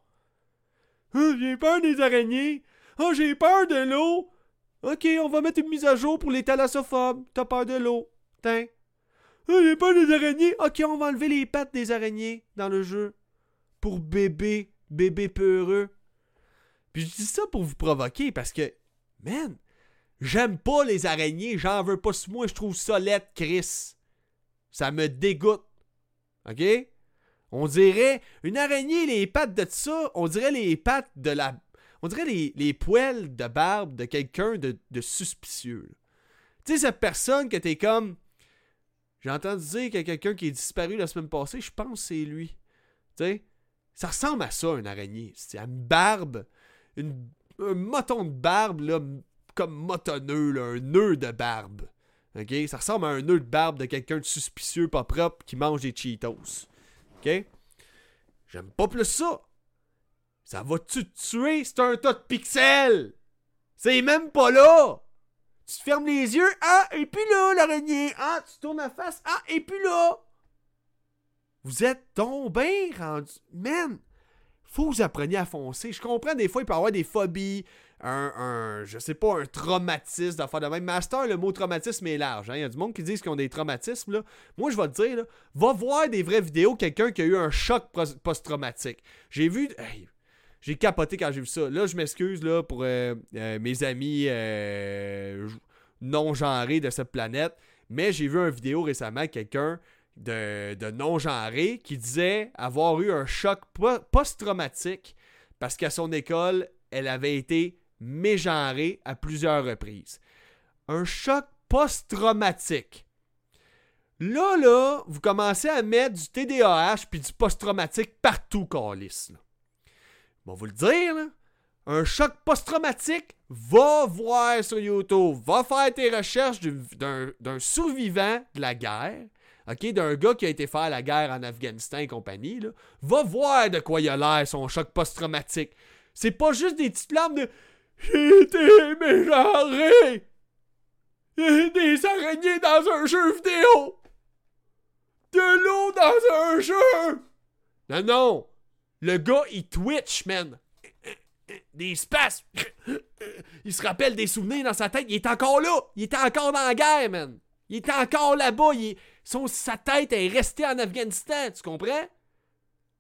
Oh, j'ai peur des araignées. Oh, j'ai peur de l'eau. Ok, on va mettre une mise à jour pour les thalassophobes. T'as peur de l'eau. Tiens. Oh, j'ai peur des araignées. Ok, on va enlever les pattes des araignées dans le jeu. Pour bébé, bébé peureux. Puis je dis ça pour vous provoquer parce que, man, j'aime pas les araignées. J'en veux pas sur moi. Je trouve ça laid, Chris. Ça me dégoûte. OK? On dirait une araignée, les pattes de ça, on dirait les pattes de la. On dirait les, les poils de barbe de quelqu'un de, suspicieux. Tu sais, cette personne que t'es comme. J'ai entendu dire qu'il y a quelqu'un qui est disparu la semaine passée, je pense que c'est lui. Tu sais? Ça ressemble à ça, une araignée. C'est une barbe, un moton de barbe, comme motonneux, un nœud de barbe. OK? Ça ressemble à un nœud de barbe de quelqu'un de suspicieux, pas propre, qui mange des Cheetos. OK? J'aime pas plus ça. Ça va-tu te tuer? C'est un tas de pixels! C'est même pas là! Tu fermes les yeux, ah, et puis là, l'araignée! Ah, tu tournes la face, ah, et puis là! Vous êtes tombé rendu. Man! Faut que vous appreniez à foncer. Je comprends, des fois, il peut y avoir des phobies, un, je sais pas, un traumatisme d'affaire de même. Master, le mot traumatisme est large. Hein. Il y a du monde qui dit qu'ils ont des traumatismes. Là. Moi, je vais te dire, va voir des vraies vidéos, quelqu'un qui a eu un choc post-traumatique. J'ai vu. J'ai capoté quand j'ai vu ça. Là, je m'excuse là, pour euh, euh, mes amis euh, non-genrés de cette planète. Mais j'ai vu une vidéo récemment, quelqu'un de, de non-genré qui disait avoir eu un choc post-traumatique parce qu'à son école, elle avait été mégenré à plusieurs reprises. Un choc post-traumatique. Là, là, vous commencez à mettre du TDAH puis du post-traumatique partout, Calis. Bon, vous le dire, là, un choc post-traumatique, va voir sur YouTube, va faire tes recherches d'un survivant de la guerre, ok, d'un gars qui a été faire la guerre en Afghanistan et compagnie, va voir de quoi il a l'air son choc post-traumatique. C'est pas juste des petites larmes de j'ai été mégenré. Des araignées dans un jeu vidéo. De l'eau dans un jeu. Non, non. Le gars, il twitch, man. Des. Il se rappelle des souvenirs dans sa tête. Il est encore là. Il était encore dans la guerre, man. Il était encore là-bas. Sa tête est restée en Afghanistan. Tu comprends?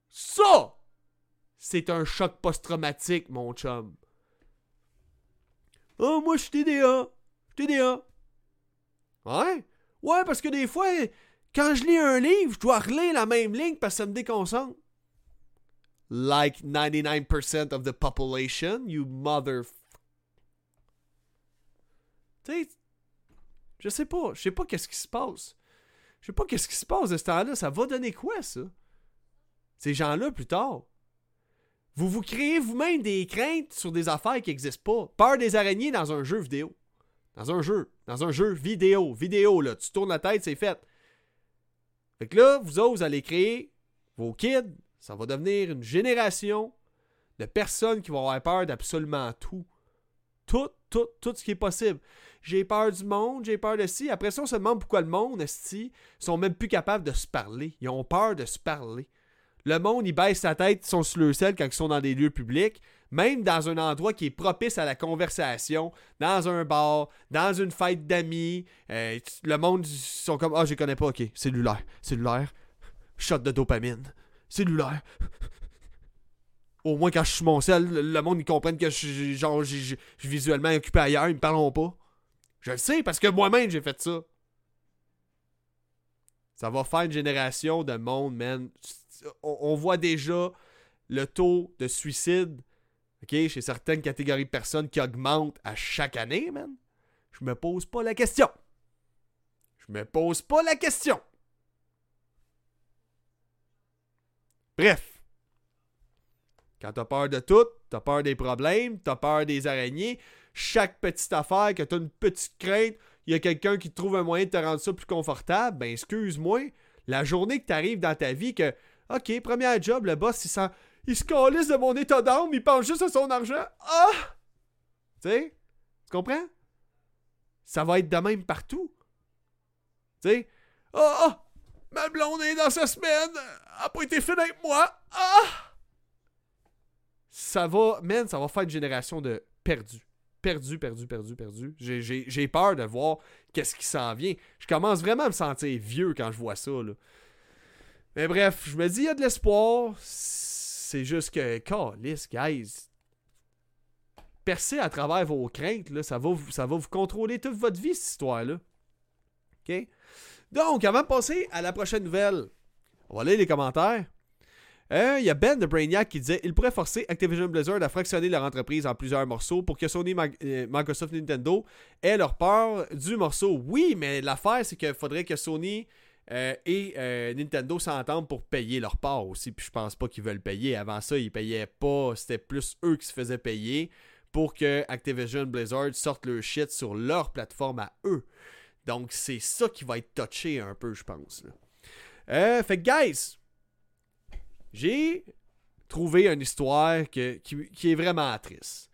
Ça, c'est un choc post-traumatique, mon chum. Oh, moi, je suis TDA. TDA. Ouais? Ouais, parce que des fois, quand je lis un livre, je dois relire la même ligne parce que ça me déconcentre. Like 99% of the population, you mother. Tu Je sais pas. Je sais pas qu'est-ce qui se passe. Je sais pas qu'est-ce qui se passe de ce temps-là. Ça va donner quoi, ça? Ces gens-là, plus tard. Vous vous créez vous-même des craintes sur des affaires qui n'existent pas. Peur des araignées dans un jeu vidéo. Dans un jeu. Dans un jeu vidéo. Vidéo, là. Tu tournes la tête, c'est fait. Fait que là, vous autres, vous allez créer vos kids. Ça va devenir une génération de personnes qui vont avoir peur d'absolument tout. Tout, tout, tout ce qui est possible. J'ai peur du monde, j'ai peur de ci. Après ça, on se demande pourquoi le monde, esti, sont même plus capables de se parler. Ils ont peur de se parler. Le monde, il baisse sa tête, ils sont sur le sel quand ils sont dans des lieux publics. Même dans un endroit qui est propice à la conversation, dans un bar, dans une fête d'amis, euh, le monde, ils sont comme Ah, je connais pas, ok, cellulaire, cellulaire, shot de dopamine, cellulaire. Au moins, quand je suis mon sel, le monde, ils comprennent que je suis genre, visuellement occupé ailleurs, ils me parleront pas. Je le sais parce que moi-même, j'ai fait ça. Ça va faire une génération de monde, man. On, voit déjà le taux de suicide chez certaines catégories de personnes qui augmente à chaque année, man. Je me pose pas la question. Je me pose pas la question. Bref. Quand t'as peur de tout, t'as peur des problèmes, t'as peur des araignées, chaque petite affaire, que t'as une petite crainte, il y a quelqu'un qui trouve un moyen de te rendre ça plus confortable, ben excuse-moi, la journée que t'arrives dans ta vie que, ok, premier job, le boss, il, sent, il se calisse de mon état d'âme, il pense juste à son argent. Ah! Tu sais? Tu comprends? Ça va être de même partout. Tu sais? Ah! ah! Ma blonde est dans sa semaine! A pas été fine avec moi! Ah! ça va, man, ça va faire une génération de perdus. Perdu, perdu, perdu, perdu. J'ai peur de voir qu'est-ce qui s'en vient. Je commence vraiment à me sentir vieux quand je vois ça. Là. Mais bref, je me dis, il y a de l'espoir. C'est juste que, calice, guys. Percez à travers vos craintes, là, ça, va ça va vous contrôler toute votre vie, cette histoire-là. OK? Donc, avant de passer à la prochaine nouvelle, on va lire les commentaires. Il euh, y a Ben de Brainiac qui disait il pourrait forcer Activision Blizzard à fractionner leur entreprise en plusieurs morceaux pour que Sony, euh, Microsoft, Nintendo aient leur part du morceau. Oui, mais l'affaire, c'est qu'il faudrait que Sony euh, et Nintendo s'entendent pour payer leur part aussi. Puis je pense pas qu'ils veulent payer. Avant ça, ils payaient pas. C'était plus eux qui se faisaient payer pour que Activision Blizzard sorte leur shit sur leur plateforme à eux. Donc c'est ça qui va être touché un peu, je pense. fait que, guys, j'ai trouvé une histoire qui, est vraiment triste.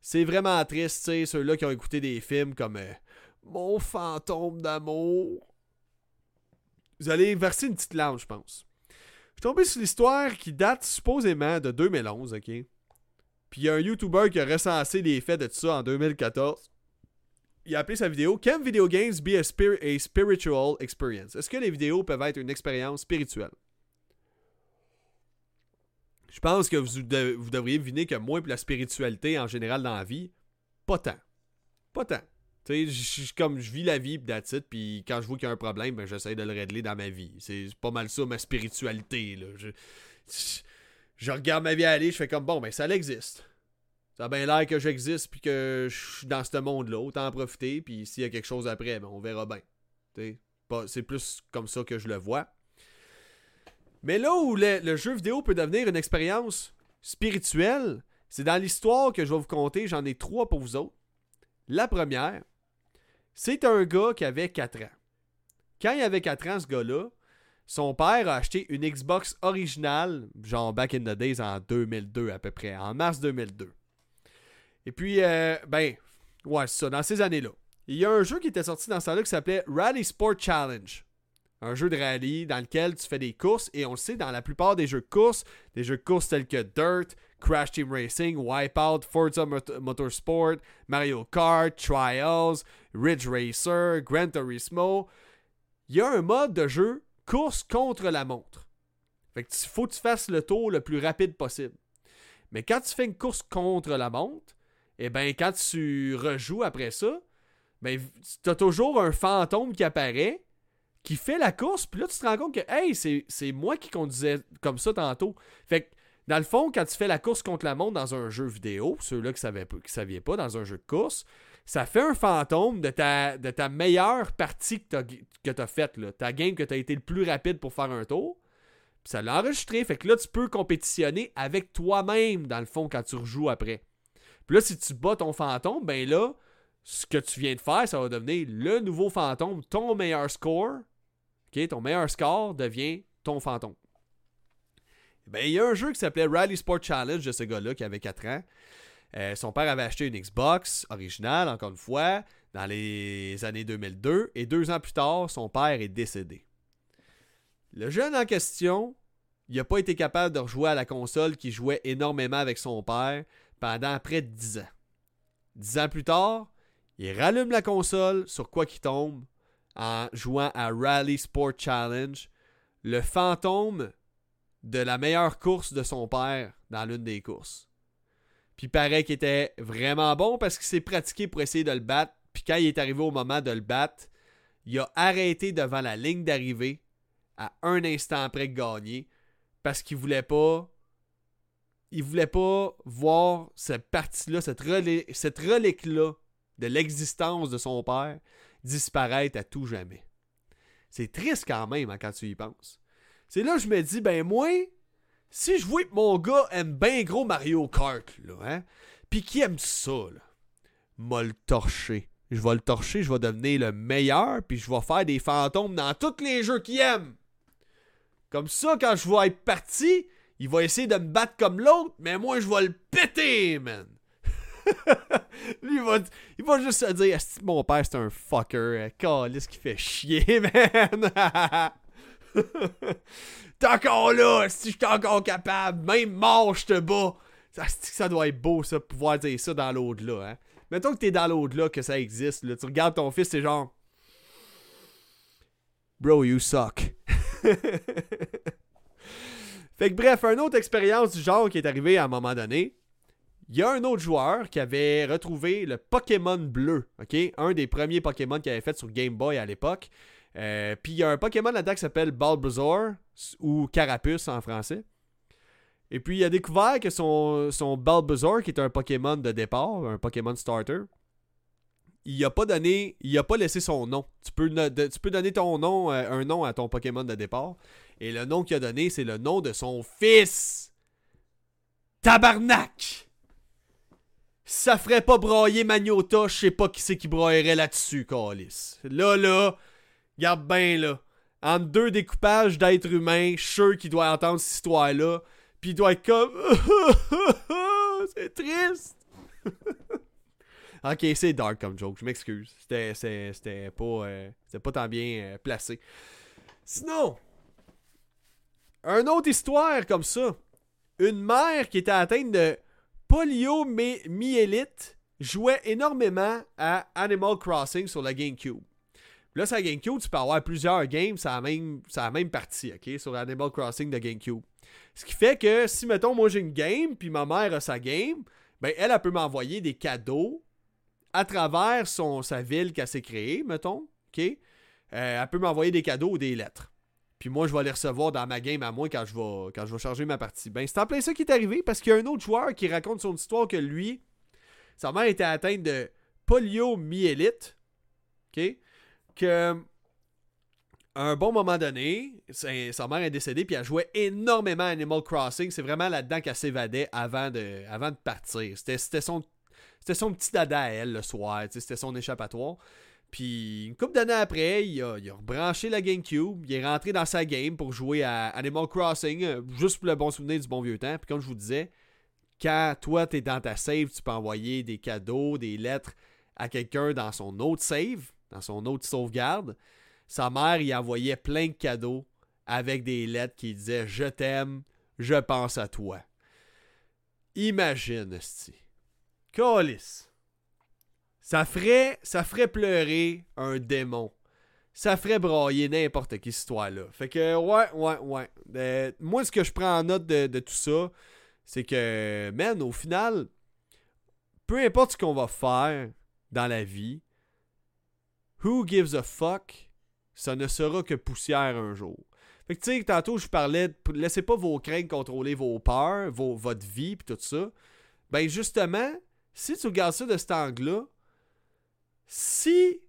C'est vraiment triste, tu sais, ceux-là qui ont écouté des films comme euh, Mon fantôme d'amour. Vous allez verser une petite larme, je pense. Je suis tombé sur l'histoire qui date supposément de 2011, ok? Puis il y a un YouTuber qui a recensé les faits de tout ça en 2014. Il a appelé sa vidéo Can video games be a spiritual experience? Est-ce que les vidéos peuvent être une expérience spirituelle? Je pense que vous, devriez deviner que moi, et la spiritualité en général dans la vie, pas tant. Pas tant. Tu sais, comme je vis la vie, pis puis quand je vois qu'il y a un problème, ben, j'essaie de le régler dans ma vie. C'est pas mal ça, ma spiritualité. Je, regarde ma vie aller, je fais comme, bon, ben ça existe. Ça a bien l'air que j'existe, puis que je suis dans ce monde-là. Autant en profiter, puis s'il y a quelque chose après, ben, on verra bien. C'est plus comme ça que je le vois. Mais là où le, jeu vidéo peut devenir une expérience spirituelle, c'est dans l'histoire que je vais vous conter. J'en ai trois pour vous autres. La première, c'est un gars qui avait 4 ans. Quand il avait 4 ans, ce gars-là, son père a acheté une Xbox originale, genre back in the days en 2002 à peu près, en mars 2002. Et puis, euh, ben, ouais, c'est ça, dans ces années-là. Il y a un jeu qui était sorti dans ce temps-là qui s'appelait Rally Sport Challenge un jeu de rallye dans lequel tu fais des courses et on le sait dans la plupart des jeux de course, des jeux de course tels que Dirt, Crash Team Racing, Wipeout, Forza Motorsport, Mario Kart, Trials, Ridge Racer, Gran Turismo, il y a un mode de jeu course contre la montre. Fait que faut que tu fasses le tour le plus rapide possible. Mais quand tu fais une course contre la montre, et eh ben quand tu rejoues après ça, ben tu as toujours un fantôme qui apparaît qui fait la course, puis là, tu te rends compte que, hey, c'est moi qui conduisais comme ça tantôt. Fait que, dans le fond, quand tu fais la course contre la montre dans un jeu vidéo, ceux-là qui ne savaient pas, dans un jeu de course, ça fait un fantôme de ta, de ta meilleure partie que tu faite, ta game que tu as été le plus rapide pour faire un tour. Puis ça l'a enregistré, fait que là, tu peux compétitionner avec toi-même, dans le fond, quand tu rejoues après. Puis là, si tu bats ton fantôme, ben là, ce que tu viens de faire, ça va devenir le nouveau fantôme, ton meilleur score. Ton meilleur score devient ton fantôme. Ben, il y a un jeu qui s'appelait Rally Sport Challenge de ce gars-là qui avait 4 ans. Euh, son père avait acheté une Xbox originale, encore une fois, dans les années 2002, et deux ans plus tard, son père est décédé. Le jeune en question, il n'a pas été capable de rejouer à la console qui jouait énormément avec son père pendant près de 10 ans. Dix ans plus tard, il rallume la console sur quoi qu'il tombe en jouant à Rally Sport Challenge, le fantôme de la meilleure course de son père dans l'une des courses. Puis paraît qu'il était vraiment bon parce qu'il s'est pratiqué pour essayer de le battre. Puis quand il est arrivé au moment de le battre, il a arrêté devant la ligne d'arrivée à un instant après gagner parce qu'il voulait pas il voulait pas voir cette partie-là, cette, relique-là de l'existence de son père disparaître à tout jamais. C'est triste quand même hein, quand tu y penses. C'est là que je me dis, ben moi, si je vois que mon gars aime bien gros Mario Kart, là, hein, pis qui aime ça, là, m'a le torcher. Je vais le torcher, je vais devenir le meilleur, puis je vais faire des fantômes dans tous les jeux qu'il aime. Comme ça, quand je vais être parti, il va essayer de me battre comme l'autre, mais moi, je vais le péter, man. Lui, il va, il va juste se dire Mon père, c'est un fucker. Calice qui fait chier, man. T'es encore là, si je suis encore capable, même mort, je te bats. Ça, ça doit être beau, ça, pouvoir dire ça dans l'au-delà. Hein? Mettons que t'es dans l'au-delà, que ça existe. Là. Tu regardes ton fils, c'est genre. Bro, you suck. fait que bref, une autre expérience du genre qui est arrivée à un moment donné. Il y a un autre joueur qui avait retrouvé le Pokémon bleu? Un des premiers Pokémon qu'il avait fait sur Game Boy à l'époque. Euh, puis il y a un Pokémon là-dedans qui s'appelle Bulbasaur, ou Carapuce en français. Et puis il a découvert que son, son qui est un Pokémon de départ, un Pokémon starter, il a pas donné, il a pas laissé son nom. Tu peux, tu peux donner ton nom, euh, un nom à ton Pokémon de départ. Et le nom qu'il a donné, c'est le nom de son fils. Tabarnak! Ça ferait pas brailler Magnota, je sais pas qui c'est qui braillerait là-dessus, Calis. Là, là, Garde bien là. Entre deux découpages d'êtres humains, je qu'il doit entendre cette histoire-là. Puis il doit être comme. c'est triste! ok, c'est dark comme joke, je m'excuse. C'était, pas, euh, pas tant bien euh, placé. Sinon, une autre histoire comme ça. Une mère qui était atteinte de poliomyélite jouait énormément à Animal Crossing sur la GameCube. Là, sur la GameCube, tu peux avoir plusieurs games sur la même, même partie, OK? Sur Animal Crossing de GameCube. Ce qui fait que si, mettons, moi j'ai une game, puis ma mère a sa game, ben elle, elle peut m'envoyer des cadeaux à travers son, sa ville qu'elle s'est créée, mettons, OK? Euh, elle peut m'envoyer des cadeaux ou des lettres. Puis moi, je vais les recevoir dans ma game à moi quand je vais, quand je vais charger ma partie. Ben, c'est en plein ça qui est arrivé parce qu'il y a un autre joueur qui raconte son histoire que lui, sa mère était atteinte de poliomyélite. OK? que un bon moment donné, sa mère est décédée puis elle jouait énormément à Animal Crossing. C'est vraiment là-dedans qu'elle s'évadait avant de, avant de partir. C'était son, son petit dada à elle le soir. C'était son échappatoire. Puis une couple d'années après, il a, rebranché la GameCube. Il est rentré dans sa game pour jouer à Animal Crossing, euh, juste pour le bon souvenir du bon vieux temps. Puis comme je vous disais, quand toi t'es dans ta save, tu peux envoyer des cadeaux, des lettres à quelqu'un dans son autre save dans son autre sauvegarde, sa mère y envoyait plein de cadeaux avec des lettres qui disaient Je t'aime, je pense à toi. Imagine, Sti. Colis. Ça ferait, ça ferait pleurer un démon. Ça ferait brailler n'importe qui histoire-là. Fait que, ouais, ouais, ouais. Euh, moi, ce que je prends en note de, tout ça, c'est que, man, au final, peu importe ce qu'on va faire dans la vie, Who gives a fuck? Ça ne sera que poussière un jour. Fait que tu sais, tantôt je parlais de laissez pas vos craintes contrôler vos peurs, votre vie puis tout ça. Ben justement, si tu regardes ça de cet angle-là, si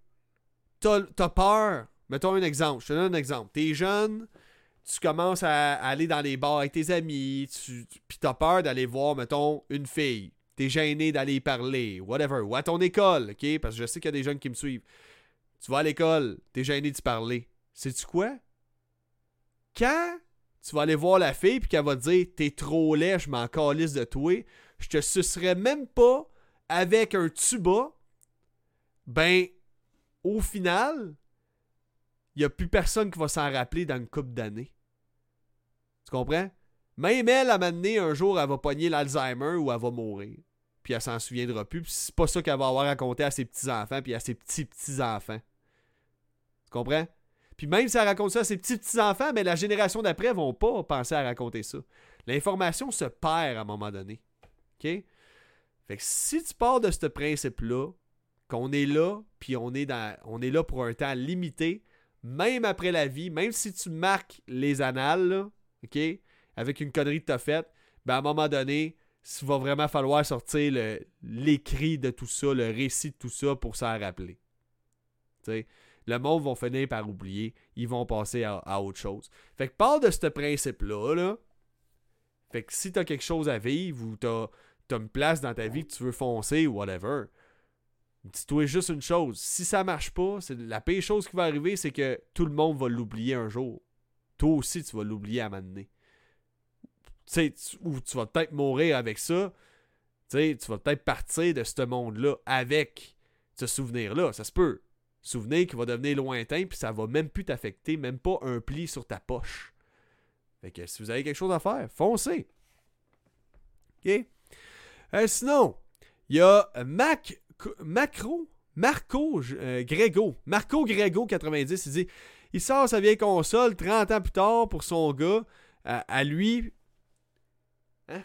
t'as as peur, mettons un exemple, je te donne un exemple. T'es jeune, tu commences à, aller dans les bars avec tes amis, tu, puis t'as peur d'aller voir, mettons, une fille. T'es gêné d'aller parler, whatever. Ou à ton école, ok? Parce que je sais qu'il y a des jeunes qui me suivent. Tu vas à l'école, t'es gêné de parler. Sais-tu quoi? Quand tu vas aller voir la fille puis qu'elle va te dire T'es trop laid, je m'en calisse de toi, je te sucerai même pas avec un tuba, ben, au final, il n'y a plus personne qui va s'en rappeler dans une couple d'années. Tu comprends? Même elle, à m'amener un jour, elle va pogner l'Alzheimer ou elle va mourir. Puis elle s'en souviendra plus. Puis c'est pas ça qu'elle va avoir raconté à ses petits-enfants puis à ses petits-petits-enfants. Tu comprends? Puis même si elle raconte ça à ses petits-petits-enfants, mais la génération d'après vont pas penser à raconter ça. L'information se perd à un moment donné. OK? Fait que si tu pars de ce principe-là, qu'on est là, puis on est, dans, on est là pour un temps limité, même après la vie, même si tu marques les annales, OK? Avec une connerie que tu as faite, ben à un moment donné, il va vraiment falloir sortir l'écrit de tout ça, le récit de tout ça pour s'en rappeler. le monde va finir par oublier, ils vont passer à, autre chose. Fait que parle de ce principe-là, là. Fait que si t'as quelque chose à vivre ou t'as as une place dans ta vie que tu veux foncer ou whatever, dis-toi juste une chose. Si ça marche pas, la pire chose qui va arriver, c'est que tout le monde va l'oublier un jour. Toi aussi, tu vas l'oublier à un moment donné. Tu ou tu vas peut-être mourir avec ça. tu vas peut-être partir de ce monde-là avec ce souvenir-là. Ça se peut souvenir qui va devenir lointain, puis ça va même plus t'affecter, même pas un pli sur ta poche. Fait que si vous avez quelque chose à faire, foncez. OK? Euh, sinon, il y a Mac, Macro, Marco euh, Grégo. Marco Grégo 90, il dit il sort sa vieille console 30 ans plus tard pour son gars, à lui. Hein?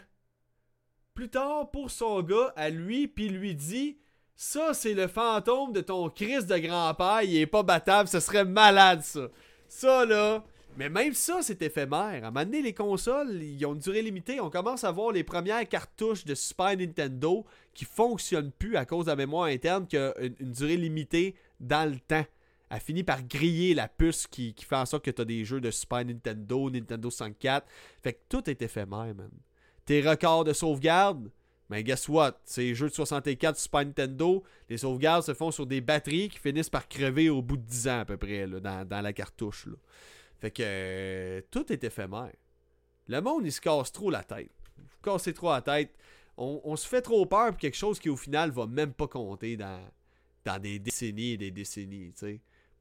Plus tard pour son gars, à lui, puis lui dit ça, c'est le fantôme de ton Christ de grand-père. Il est pas battable. Ce serait malade, ça. Ça, là. Mais même ça, c'est éphémère. À un moment donné, les consoles, ils ont une durée limitée. On commence à voir les premières cartouches de Super Nintendo qui fonctionnent plus à cause de la mémoire interne qui a une, durée limitée dans le temps. Elle finit par griller la puce qui, fait en sorte que tu as des jeux de Super Nintendo, Nintendo 64. Fait que tout est éphémère, man. Tes records de sauvegarde, mais guess what? Ces jeux de 64 Super Nintendo, les sauvegardes se font sur des batteries qui finissent par crever au bout de 10 ans à peu près dans, la cartouche. Fait que euh, tout est éphémère. Le monde, il se casse trop la tête. Vous cassez trop la tête. On, se fait trop peur pour quelque chose qui au final va même pas compter dans, dans des décennies et des décennies.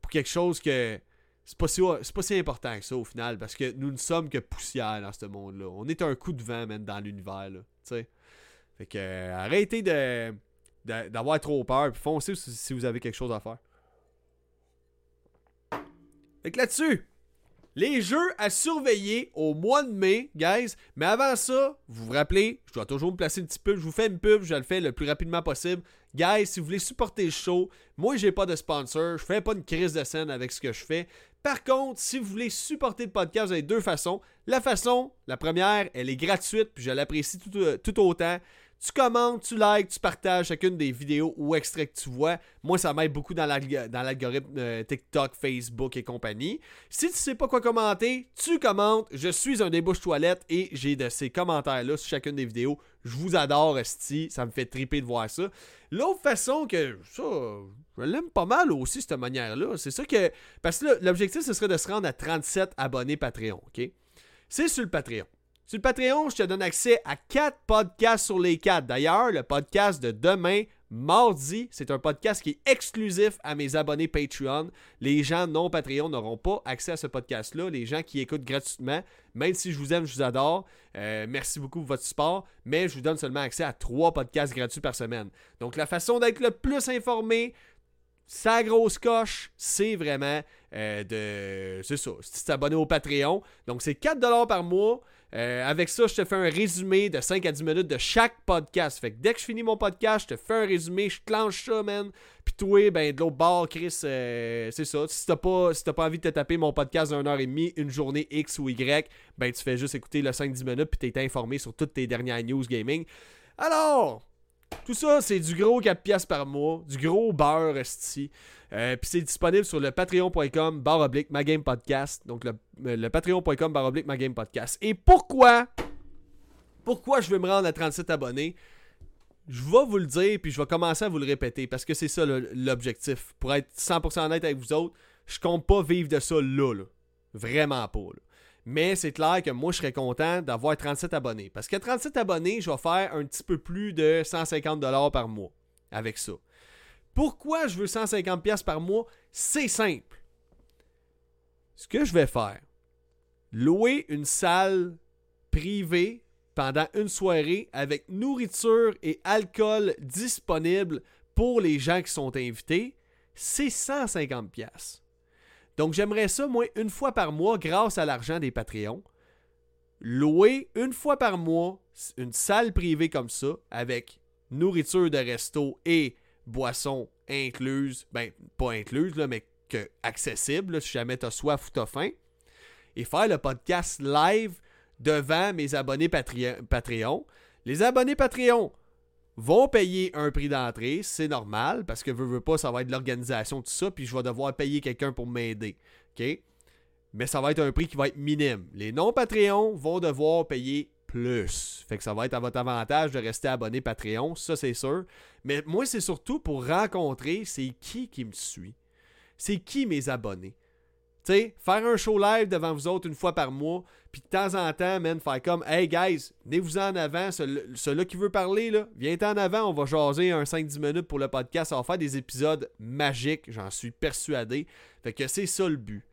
Pour quelque chose que c'est pas, si, pas si important que ça au final parce que nous ne sommes que poussière dans ce monde-là. On est un coup de vent même dans l'univers. Fait que euh, arrêtez de, d'avoir trop peur, puis foncez si, vous avez quelque chose à faire. Fait que là-dessus, les jeux à surveiller au mois de mai, guys. Mais avant ça, vous vous rappelez, je dois toujours me placer un petit peu. Je vous fais une pub, je le fais le plus rapidement possible. Guys, si vous voulez supporter le show, moi j'ai pas de sponsor, je fais pas une crise de scène avec ce que je fais. Par contre, si vous voulez supporter le podcast, vous avez deux façons. La façon, la première, elle est gratuite, puis je l'apprécie tout, euh, tout autant. Tu commentes, tu likes, tu partages chacune des vidéos ou extraits que tu vois. Moi, ça m'aide beaucoup dans l'algorithme euh, TikTok, Facebook et compagnie. Si tu sais pas quoi commenter, tu commentes. Je suis un débouche toilette et j'ai de ces commentaires-là sur chacune des vidéos. Je vous adore, Esti. Ça me fait triper de voir ça. L'autre façon que ça, je l'aime pas mal aussi, cette manière-là, c'est ça que. Parce que l'objectif, ce serait de se rendre à 37 abonnés Patreon, OK? C'est sur le Patreon. Sur le Patreon, je te donne accès à 4 podcasts sur les 4. D'ailleurs, le podcast de demain, mardi, c'est un podcast qui est exclusif à mes abonnés Patreon. Les gens non Patreon n'auront pas accès à ce podcast-là. Les gens qui écoutent gratuitement, même si je vous aime, je vous adore, euh, merci beaucoup pour votre support, mais je vous donne seulement accès à 3 podcasts gratuits par semaine. Donc la façon d'être le plus informé, sa grosse coche, c'est vraiment euh, de. C'est ça, c'est t'abonner au Patreon. Donc c'est 4$ par mois. Euh, avec ça, je te fais un résumé de 5 à 10 minutes de chaque podcast. Fait que dès que je finis mon podcast, je te fais un résumé, je clenche ça, man. Puis toi, ben, de l'autre bord, Chris, euh, c'est ça. Si t'as pas, si pas envie de te taper mon podcast d'une heure et demie, une journée X ou Y, ben, tu fais juste écouter le 5-10 minutes, puis t'es informé sur toutes tes dernières news gaming. Alors, Tout ça, c'est du gros 4 piastres par mois, du gros beurre esti. Euh, Puis c'est disponible sur le patreon.com barre oblique ma game podcast. Donc le, le patreon.com barre oblique ma game podcast. Et pourquoi pourquoi je veux me rendre à 37 abonnés? Je vais vous le dire, puis je vais commencer à vous le répéter, parce que c'est ça l'objectif. Pour être 100% honnête avec vous autres, je compte pas vivre de ça là. là. Vraiment pas. Là. Mais c'est clair que moi, je serais content d'avoir 37 abonnés. Parce que 37 abonnés, je vais faire un petit peu plus de 150$ par mois avec ça. Pourquoi je veux 150$ par mois? C'est simple. Ce que je vais faire, louer une salle privée pendant une soirée avec nourriture et alcool disponible pour les gens qui sont invités, c'est 150 pièces. Donc j'aimerais ça moi une fois par mois grâce à l'argent des Patreons louer une fois par mois une salle privée comme ça avec nourriture de resto et boissons incluses, ben pas incluses là, mais que accessibles si jamais t'as soif ou t'as faim et faire le podcast live devant mes abonnés Patreon. Les abonnés Patreon vont payer un prix d'entrée, c'est normal, parce que veux, veux pas, ça va être l'organisation, tout ça, puis je vais devoir payer quelqu'un pour m'aider. OK? Mais ça va être un prix qui va être minime. Les non-Patreons vont devoir payer plus. Fait que ça va être à votre avantage de rester abonné Patreon, ça c'est sûr. Mais moi, c'est surtout pour rencontrer c'est qui qui me suit? C'est qui mes abonnés? Tu sais, faire un show live devant vous autres une fois par mois, puis de temps en temps, man, faire comme Hey guys, venez-vous en avant, celui-là qui veut parler, là, viens en avant, on va jaser un 5-10 minutes pour le podcast. On va faire des épisodes magiques, j'en suis persuadé. Fait que c'est ça le but.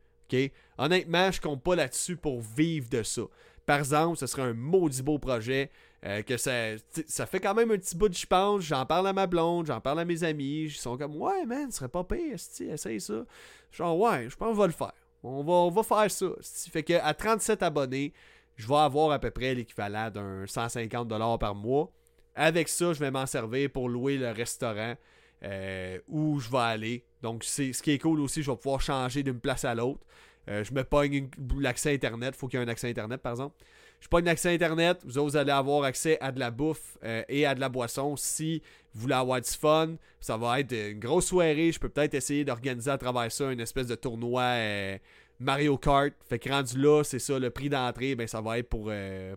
Honnêtement, je compte pas là-dessus pour vivre de ça. Par exemple, ce serait un maudit beau projet. Euh, que ça, ça fait quand même un petit bout de je pense. J'en parle à ma blonde, j'en parle à mes amis. Ils sont comme Ouais, man, ce serait pas pire, essaye ça. Genre, ouais, je pense qu'on va le faire. On va, on faire ça. Fait que à 37 abonnés, je vais avoir à peu près l'équivalent d'un 150$ par mois. Avec ça, je vais m'en servir pour louer le restaurant euh, où je vais aller. Donc, c'est ce qui est cool aussi, je vais pouvoir changer d'une place à l'autre. Euh, je me pogne l'accès Internet. Faut qu'il y ait un accès Internet, par exemple. Je pogne l'accès Internet. Vous, vous allez avoir accès à de la bouffe euh, et à de la boisson si vous voulez avoir du fun. Ça va être une grosse soirée. Je peux peut-être essayer d'organiser à travers ça une espèce de tournoi euh, Mario Kart. Fait que rendu là, c'est ça, le prix d'entrée, ben, ça va être pour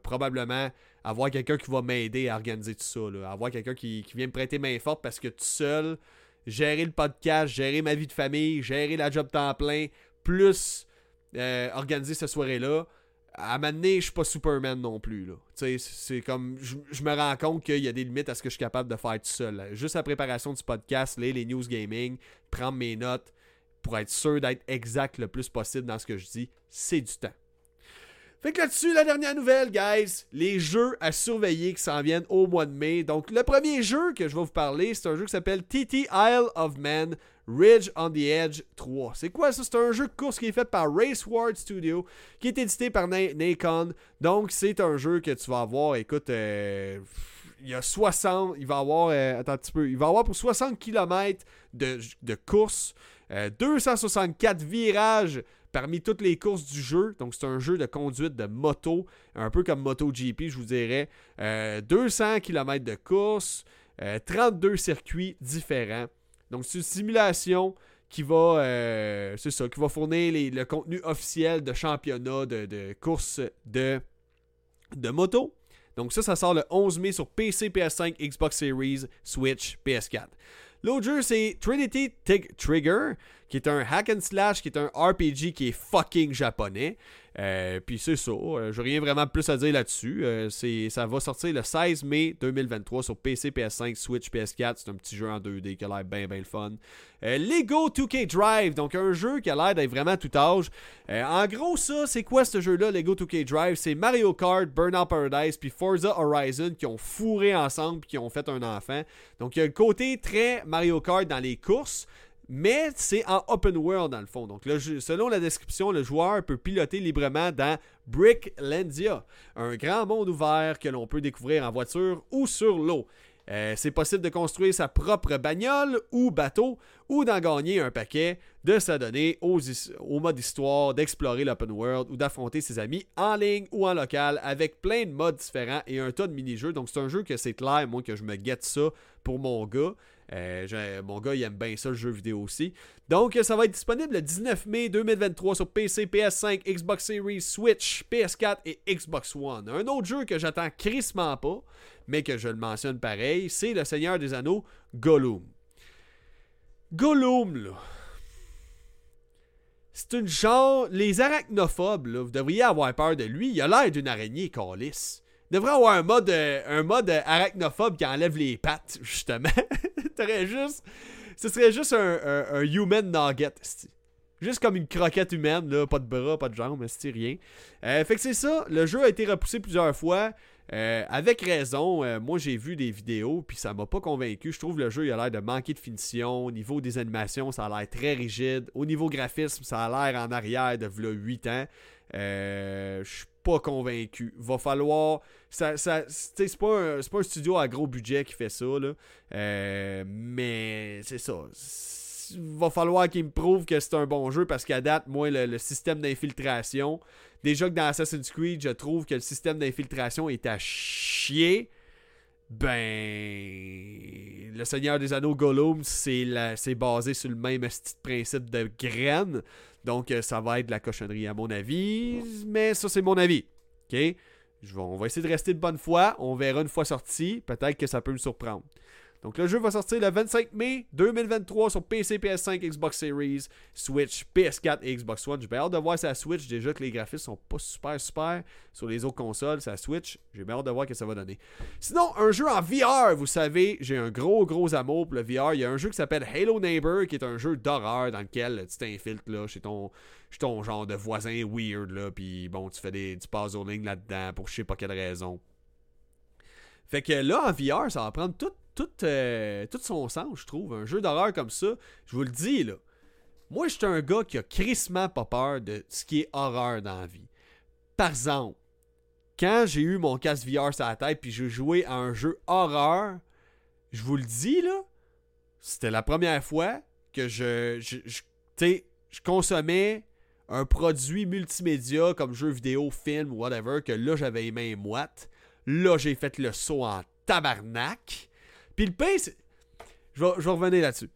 probablement avoir quelqu'un qui va m'aider à organiser tout ça. Avoir quelqu'un qui, vient me prêter main forte parce que tout seul, gérer le podcast, gérer ma vie de famille, gérer la job temps plein, plus euh, organiser cette soirée-là. À m'amener, je suis pas Superman non plus. C'est comme. Je, me rends compte qu'il y a des limites à ce que je suis capable de faire tout seul. Juste la préparation du podcast, les, les news gaming, prendre mes notes pour être sûr d'être exact le plus possible dans ce que je dis, c'est du temps. Fait que là-dessus, la dernière nouvelle, guys, les jeux à surveiller qui s'en viennent au mois de mai. Donc, le premier jeu que je vais vous parler, c'est un jeu qui s'appelle TT Isle of Man Ridge on the Edge 3. C'est quoi ça? C'est un jeu de course qui est fait par Race Ward Studio, qui est édité par Nikon. Donc, c'est un jeu que tu vas avoir, écoute, euh, il y a 60, il va avoir, euh, attends un petit peu, il va avoir pour 60 km de, course, 264 euh, virages parmi toutes les courses du jeu. Donc, c'est un jeu de conduite de moto, un peu comme MotoGP, je vous dirais. 200 euh, km de course, 32 euh, circuits différents. Donc, c'est une simulation qui va, euh, ça, qui va fournir le contenu officiel de championnat de, de course de, de moto. Donc ça, ça sort le 11 mai sur PC, PS5, Xbox Series, Switch, PS4. L'autre jeu, c'est Trinity Trigger, qui est un hack and slash, qui est un RPG qui est fucking japonais. Euh, puis c'est ça, euh, je n'ai rien vraiment plus à dire là-dessus. Euh, ça va sortir le 16 mai 2023 sur PC, PS5, Switch, PS4. C'est un petit jeu en 2D qui a l'air bien, bien le fun. Lego 2K Drive, donc un jeu qui a l'air d'être vraiment tout âge. en gros, ça, c'est quoi ce jeu-là, Lego 2K Drive? C'est Mario Kart, Burnout Paradise, puis Forza Horizon qui ont fourré ensemble, puis qui ont fait un enfant. Donc il y a le côté très Mario Kart dans les courses. Mais c'est en open world dans le fond. Donc, selon la description, le joueur peut piloter librement dans Bricklandia, un grand monde ouvert que l'on peut découvrir en voiture ou sur l'eau. Euh, c'est possible de construire sa propre bagnole ou bateau ou d'en gagner un paquet, de s'adonner au mode histoire, d'explorer l'open world ou d'affronter ses amis en ligne ou en local avec plein de modes différents et un tas de mini-jeux. Donc c'est un jeu que c'est clair, moi, que je me guette ça pour mon gars. Euh, mon gars, il aime bien ça, le jeu vidéo aussi. Donc, ça va être disponible le 19 mai 2023 sur PC, PS5, Xbox Series, Switch, PS4 et Xbox One. Un autre jeu que j'attends crissement pas, mais que je le mentionne pareil, c'est Le Seigneur des Anneaux, Gollum. Gollum, là. C'est une genre. Les arachnophobes, là, vous devriez avoir peur de lui. Il a l'air d'une araignée calice. Devrait avoir un mode, euh, un mode arachnophobe qui enlève les pattes, justement. juste. Ce serait juste un, human nugget. Juste comme une croquette humaine, là, pas de bras, pas de jambes, c'est rien. Euh, fait que c'est ça, le jeu a été repoussé plusieurs fois. Euh, avec raison, moi j'ai vu des vidéos, puis ça m'a pas convaincu. Je trouve le jeu il a l'air de manquer de finition. Au niveau des animations, ça a l'air très rigide. Au niveau graphisme, ça a l'air en arrière de 8 ans. Euh, je suis pas convaincu. Va falloir. Ça, c'est pas, un, studio à gros budget qui fait ça. Euh, mais c'est ça. Va falloir qu'il me prouve que c'est un bon jeu parce qu'à date, moi, le, système d'infiltration. Déjà que dans Assassin's Creed, je trouve que le système d'infiltration est à chier. Ben, le Seigneur des Anneaux Gollum, c'est basé sur le même principe de graines. Donc, euh, ça va être de la cochonnerie à mon avis. Mais ça, c'est mon avis. OK? on va essayer de rester de bonne foi. On verra une fois sorti. Peut-être que ça peut me surprendre. Donc le jeu va sortir le 25 mai 2023 sur PC, PS5, Xbox Series, Switch, PS4 et Xbox One. J'ai bien hâte de voir sa Switch. Déjà que les graphismes sont pas super super sur les autres consoles, sa Switch. J'ai bien hâte de voir que ça va donner. Sinon, un jeu en VR, vous savez, j'ai un gros gros amour pour le VR. Il y a un jeu qui s'appelle Halo Neighbor qui est un jeu d'horreur dans lequel tu t'infiltres là, chez ton, chez ton genre de voisin weird là, puis bon, tu fais des, du puzzling là-dedans pour je sais pas quelle raison. Fait que là, en VR, ça va prendre tout euh, tout, son sens, je trouve. Un jeu d'horreur comme ça, je vous le dis, là. Moi, je suis un gars qui a crissement pas peur de ce qui est horreur dans la vie. Par exemple, quand j'ai eu mon casque VR sur la tête puis j'ai joué à un jeu horreur, je vous le dis, là, c'était la première fois que je, je, je consommais un produit multimédia comme jeu vidéo, film, whatever, que là, j'avais les mains moites. Là, j'ai fait le saut en tabarnak. Puis le je vais, je vais revenir là-dessus.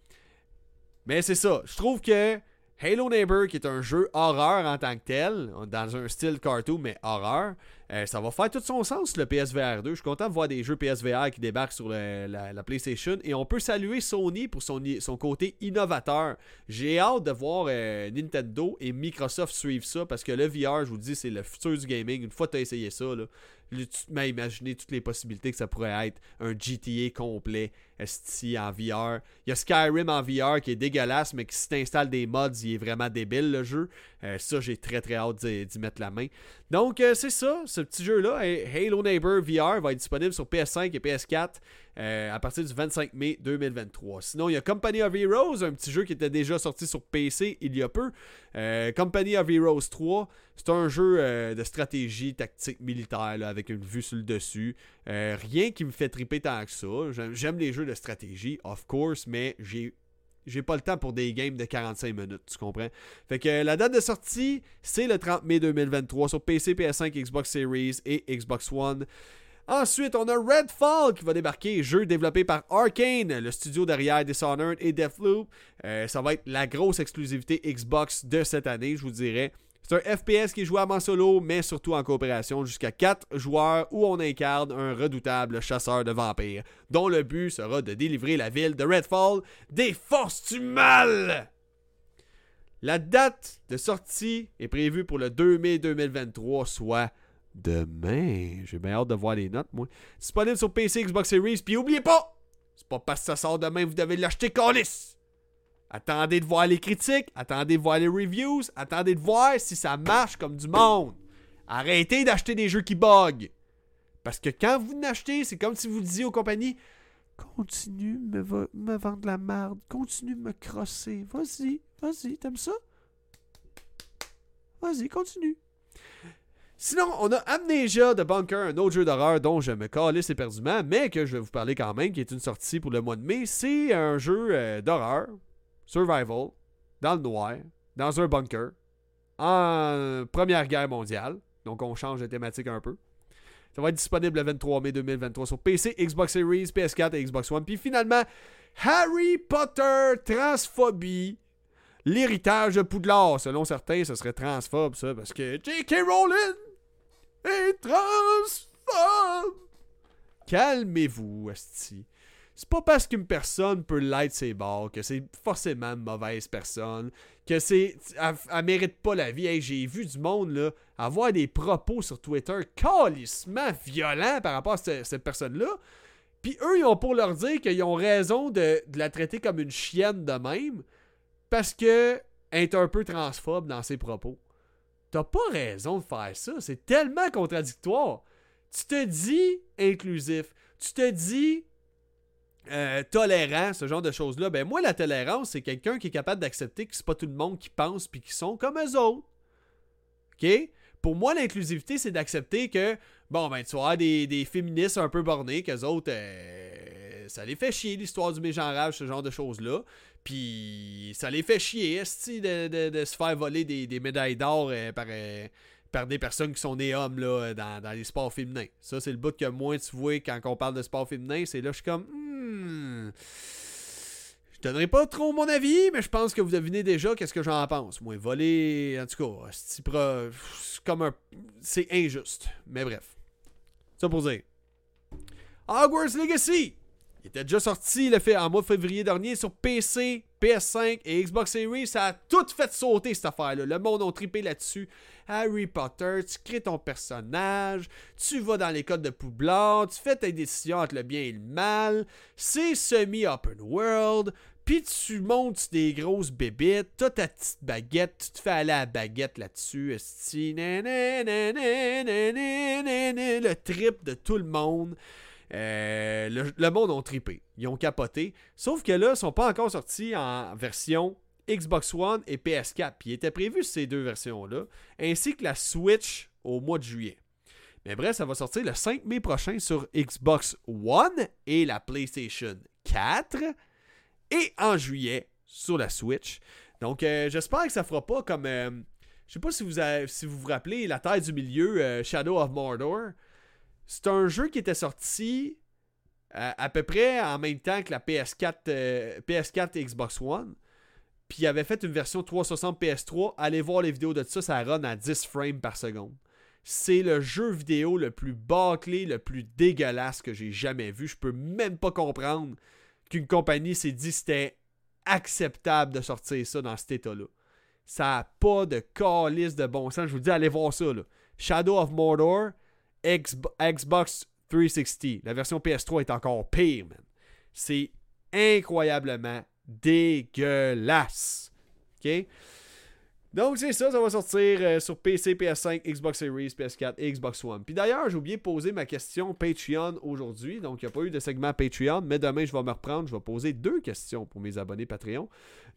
Mais c'est ça. Je trouve que Halo Neighbor, qui est un jeu horreur en tant que tel, dans un style cartoon, mais horreur, euh, ça va faire tout son sens le PSVR 2. Je suis content de voir des jeux PSVR qui débarquent sur la, PlayStation et on peut saluer Sony pour son, son côté innovateur. J'ai hâte de voir euh, Nintendo et Microsoft suivre ça parce que le VR, je vous le dis, c'est le futur du gaming. Une fois que tu as essayé ça, là, tu m'as imaginé toutes les possibilités que ça pourrait être un GTA complet ST en VR. Il y a Skyrim en VR qui est dégueulasse, mais qui si t'installes des mods, il est vraiment débile le jeu. Euh, ça, j'ai très très hâte d'y mettre la main. Donc, euh, c'est ça, ce petit jeu-là, Halo Neighbor VR, va être disponible sur PS5 et PS4 euh, à partir du 25 mai 2023. Sinon, il y a Company of Heroes, un petit jeu qui était déjà sorti sur PC il y a peu. Company of Heroes 3, c'est un jeu de stratégie tactique militaire avec une vue sur le dessus. rien qui me fait triper tant que ça. J'aime les jeux de stratégie, of course, mais j'ai j'ai pas le temps pour des games de 45 minutes, tu comprends? Fait que la date de sortie, c'est le 30 mai 2023 sur PC, PS5, Xbox Series et Xbox One. Ensuite, on a Redfall qui va débarquer, jeu développé par Arkane, le studio derrière Dishonored et Deathloop. Euh, ça va être la grosse exclusivité Xbox de cette année, je vous dirais. C'est un FPS qui est jouable en solo, mais surtout en coopération jusqu'à 4 joueurs où on incarne un redoutable chasseur de vampires, dont le but sera de délivrer la ville de Redfall des forces du mal. La date de sortie est prévue pour le 2 mai 2023, soit demain. J'ai bien hâte de voir les notes, moi. Disponible sur PC, Xbox Series, puis oubliez pas, c'est pas parce que ça sort demain, vous devez l'acheter Callis. Attendez de voir les critiques, attendez de voir les reviews, attendez de voir si ça marche comme du monde. Arrêtez d'acheter des jeux qui bug. Parce que quand vous n'achetez, c'est comme si vous disiez aux compagnies Continue de me, vendre la merde, continue de me crosser. Vas-y, vas-y, t'aimes ça? Vas-y, continue. Sinon, on a Amnesia de Bunker, un autre jeu d'horreur dont je me calisse éperdument, mais que je vais vous parler quand même, qui est une sortie pour le mois de mai. C'est un jeu euh, d'horreur, survival, dans le noir, dans un bunker, en Première Guerre mondiale. Donc on change de thématique un peu. Ça va être disponible le 23 mai 2023 sur PC, Xbox Series, PS4 et Xbox One. Puis finalement, Harry Potter Transphobie. L'héritage de Poudlard. Selon certains, ce serait transphobe, ça, parce que J.K. Rowling est transphobe. Calmez-vous, Asti. C'est pas parce qu'une personne peut l'être ses bords que c'est forcément mauvaise personne, que c'est. Elle, mérite pas la vie. J'ai vu du monde là, avoir des propos sur Twitter calissement violents par rapport à cette, personne-là. Puis eux, ils ont pour leur dire qu'ils ont raison de, la traiter comme une chienne de même parce que est un peu transphobe dans ses propos. T'as pas raison de faire ça. C'est tellement contradictoire. Tu te dis inclusif. Tu te dis euh, tolérant, ce genre de choses-là, ben moi, la tolérance, c'est quelqu'un qui est capable d'accepter que c'est pas tout le monde qui pense puis qui sont comme eux autres. OK? Pour moi, l'inclusivité, c'est d'accepter que, bon, ben, tu vois des, des féministes un peu bornés, qu'eux autres, euh, ça les fait chier, l'histoire du mégenrage, ce genre de choses-là. Puis, ça les fait chier, de, de, de, se faire voler des, médailles d'or euh, par, par des personnes qui sont des hommes là, dans, les sports féminins. Ça, c'est le bout que moi, tu vois, quand on parle de sport féminin, c'est là je suis comme. Hmm, je donnerai pas trop mon avis, mais je pense que vous devinez déjà qu'est-ce que j'en pense. Moi, voler, en tout cas, c'est comme un. C'est injuste. Mais bref. Ça pour dire. Hogwarts Legacy! Il était déjà sorti le fait en mois de février dernier sur PC, PS5 et Xbox Series. Ça a tout fait sauter cette affaire-là. Le monde a trippé là-dessus. Harry Potter, tu crées ton personnage, tu vas dans les codes de Poudlard, tu fais tes décisions entre le bien et le mal. C'est semi-open world. Puis tu montes des grosses bébites, t'as ta petite baguette, tu te fais aller à la baguette là-dessus, le trip de tout le monde. Euh, le, monde ont tripé. Ils ont capoté. Sauf que là, ils sont pas encore sortis en version Xbox One et PS4. Puis il était prévu ces deux versions-là, ainsi que la Switch au mois de juillet. Mais bref, ça va sortir le 5 mai prochain sur Xbox One et la PlayStation 4 et en juillet sur la Switch. Donc euh, j'espère que ça fera pas comme... Euh, je sais pas si vous, si vous vous rappelez La Terre du Milieu, Shadow of Mordor. C'est un jeu qui était sorti euh, à, peu près en même temps que la PS4, euh, PS4 et Xbox One. Puis il avait fait une version 360 PS3. Allez voir les vidéos de ça, ça run à 10 frames par seconde. C'est le jeu vidéo le plus bâclé, le plus dégueulasse que j'ai jamais vu. Je peux même pas comprendre qu'une compagnie s'est dit c'était acceptable de sortir ça dans cet état-là. Ça n'a pas de calice de bon sens. Je vous dis, allez voir ça. Shadow of Mordor, Xbox 360. La version PS3 est encore pire, man. C'est incroyablement dégueulasse. OK? Donc, c'est ça, ça va sortir euh, sur PC, PS5, Xbox Series, PS4 et Xbox One. Puis d'ailleurs, j'ai oublié de poser ma question Patreon aujourd'hui. Donc, il n'y a pas eu de segment Patreon, mais demain, je vais me reprendre. Je vais poser deux questions pour mes abonnés Patreon.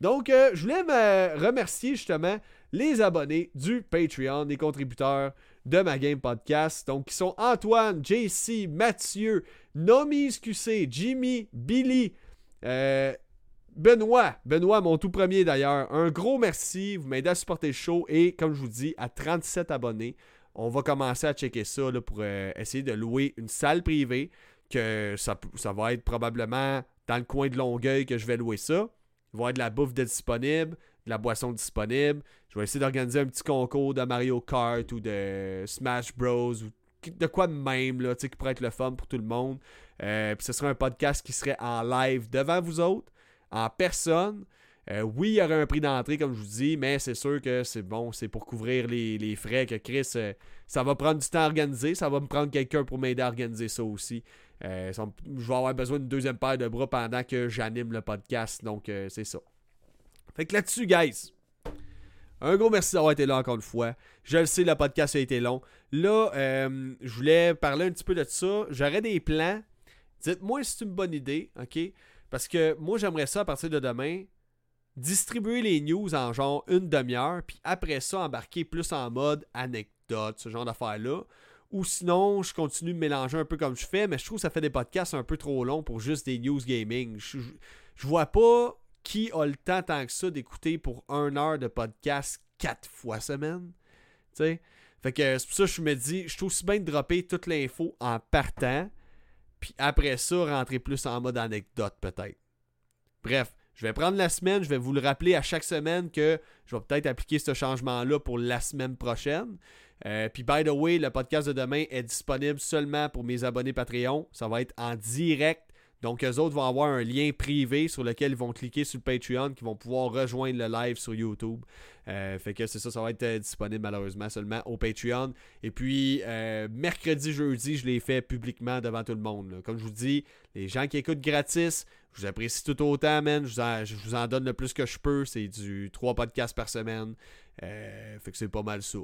Donc, euh, je voulais me remercier justement les abonnés du Patreon, les contributeurs de ma game podcast. Donc, qui sont Antoine, JC, Mathieu, Nomi QC, Jimmy, Billy, euh, Benoît, Benoît, mon tout premier d'ailleurs, un gros merci. Vous m'aidez à supporter le show et comme je vous dis, à 37 abonnés, on va commencer à checker ça pour euh, essayer de louer une salle privée. Que ça, ça va être probablement dans le coin de Longueuil que je vais louer ça. Il va y avoir de la bouffe disponible, de la boisson disponible. Je vais essayer d'organiser un petit concours de Mario Kart ou de Smash Bros. ou de quoi de même, là, qui pourrait être le fun pour tout le monde. Euh, puis ce sera un podcast qui serait en live devant vous autres en personne. Euh, oui, il y aurait un prix d'entrée, comme je vous dis, mais c'est sûr que c'est bon, c'est pour couvrir les, frais que Chris, euh, ça va prendre du temps à organiser. Ça va me prendre quelqu'un pour m'aider à organiser ça aussi. Je vais avoir besoin d'une deuxième paire de bras pendant que j'anime le podcast. Donc, c'est ça. Fait que là-dessus, guys, un gros merci d'avoir été là encore une fois. Je le sais, le podcast a été long. Là, je voulais parler un petit peu de ça. J'aurais des plans. Dites-moi si c'est une bonne idée, ok? Parce que moi, j'aimerais ça à partir de demain, distribuer les news en genre une demi-heure, puis après ça, embarquer plus en mode anecdotes, ce genre d'affaires-là. Ou sinon, je continue de mélanger un peu comme je fais, mais je trouve que ça fait des podcasts un peu trop longs pour juste des news gaming. Je, je vois pas qui a le temps tant que ça d'écouter pour une heure de podcast quatre fois semaine. Tu sais? Fait que c'est pour ça que je me dis, je trouve aussi bien de dropper toute l'info en partant. Puis après ça, rentrer plus en mode anecdote peut-être. Bref, je vais prendre la semaine, je vais vous le rappeler à chaque semaine que je vais peut-être appliquer ce changement-là pour la semaine prochaine. Euh, puis, by the way, le podcast de demain est disponible seulement pour mes abonnés Patreon. Ça va être en direct donc, eux autres vont avoir un lien privé sur lequel ils vont cliquer sur le Patreon, qui vont pouvoir rejoindre le live sur YouTube. Euh, fait que c'est ça, ça va être euh, disponible malheureusement seulement au Patreon. Et puis, euh, mercredi, jeudi, je l'ai fait publiquement devant tout le monde. Comme je vous dis, les gens qui écoutent gratis, je vous apprécie tout autant, man. Je vous en, donne le plus que je peux. C'est du 3 podcasts par semaine. Euh, fait que c'est pas mal ça.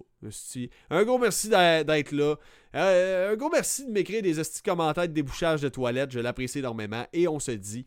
Un gros merci d'être là. Euh, un gros merci de m'écrire des commentaires de débouchage de toilettes. Je l'apprécie énormément. Et on se dit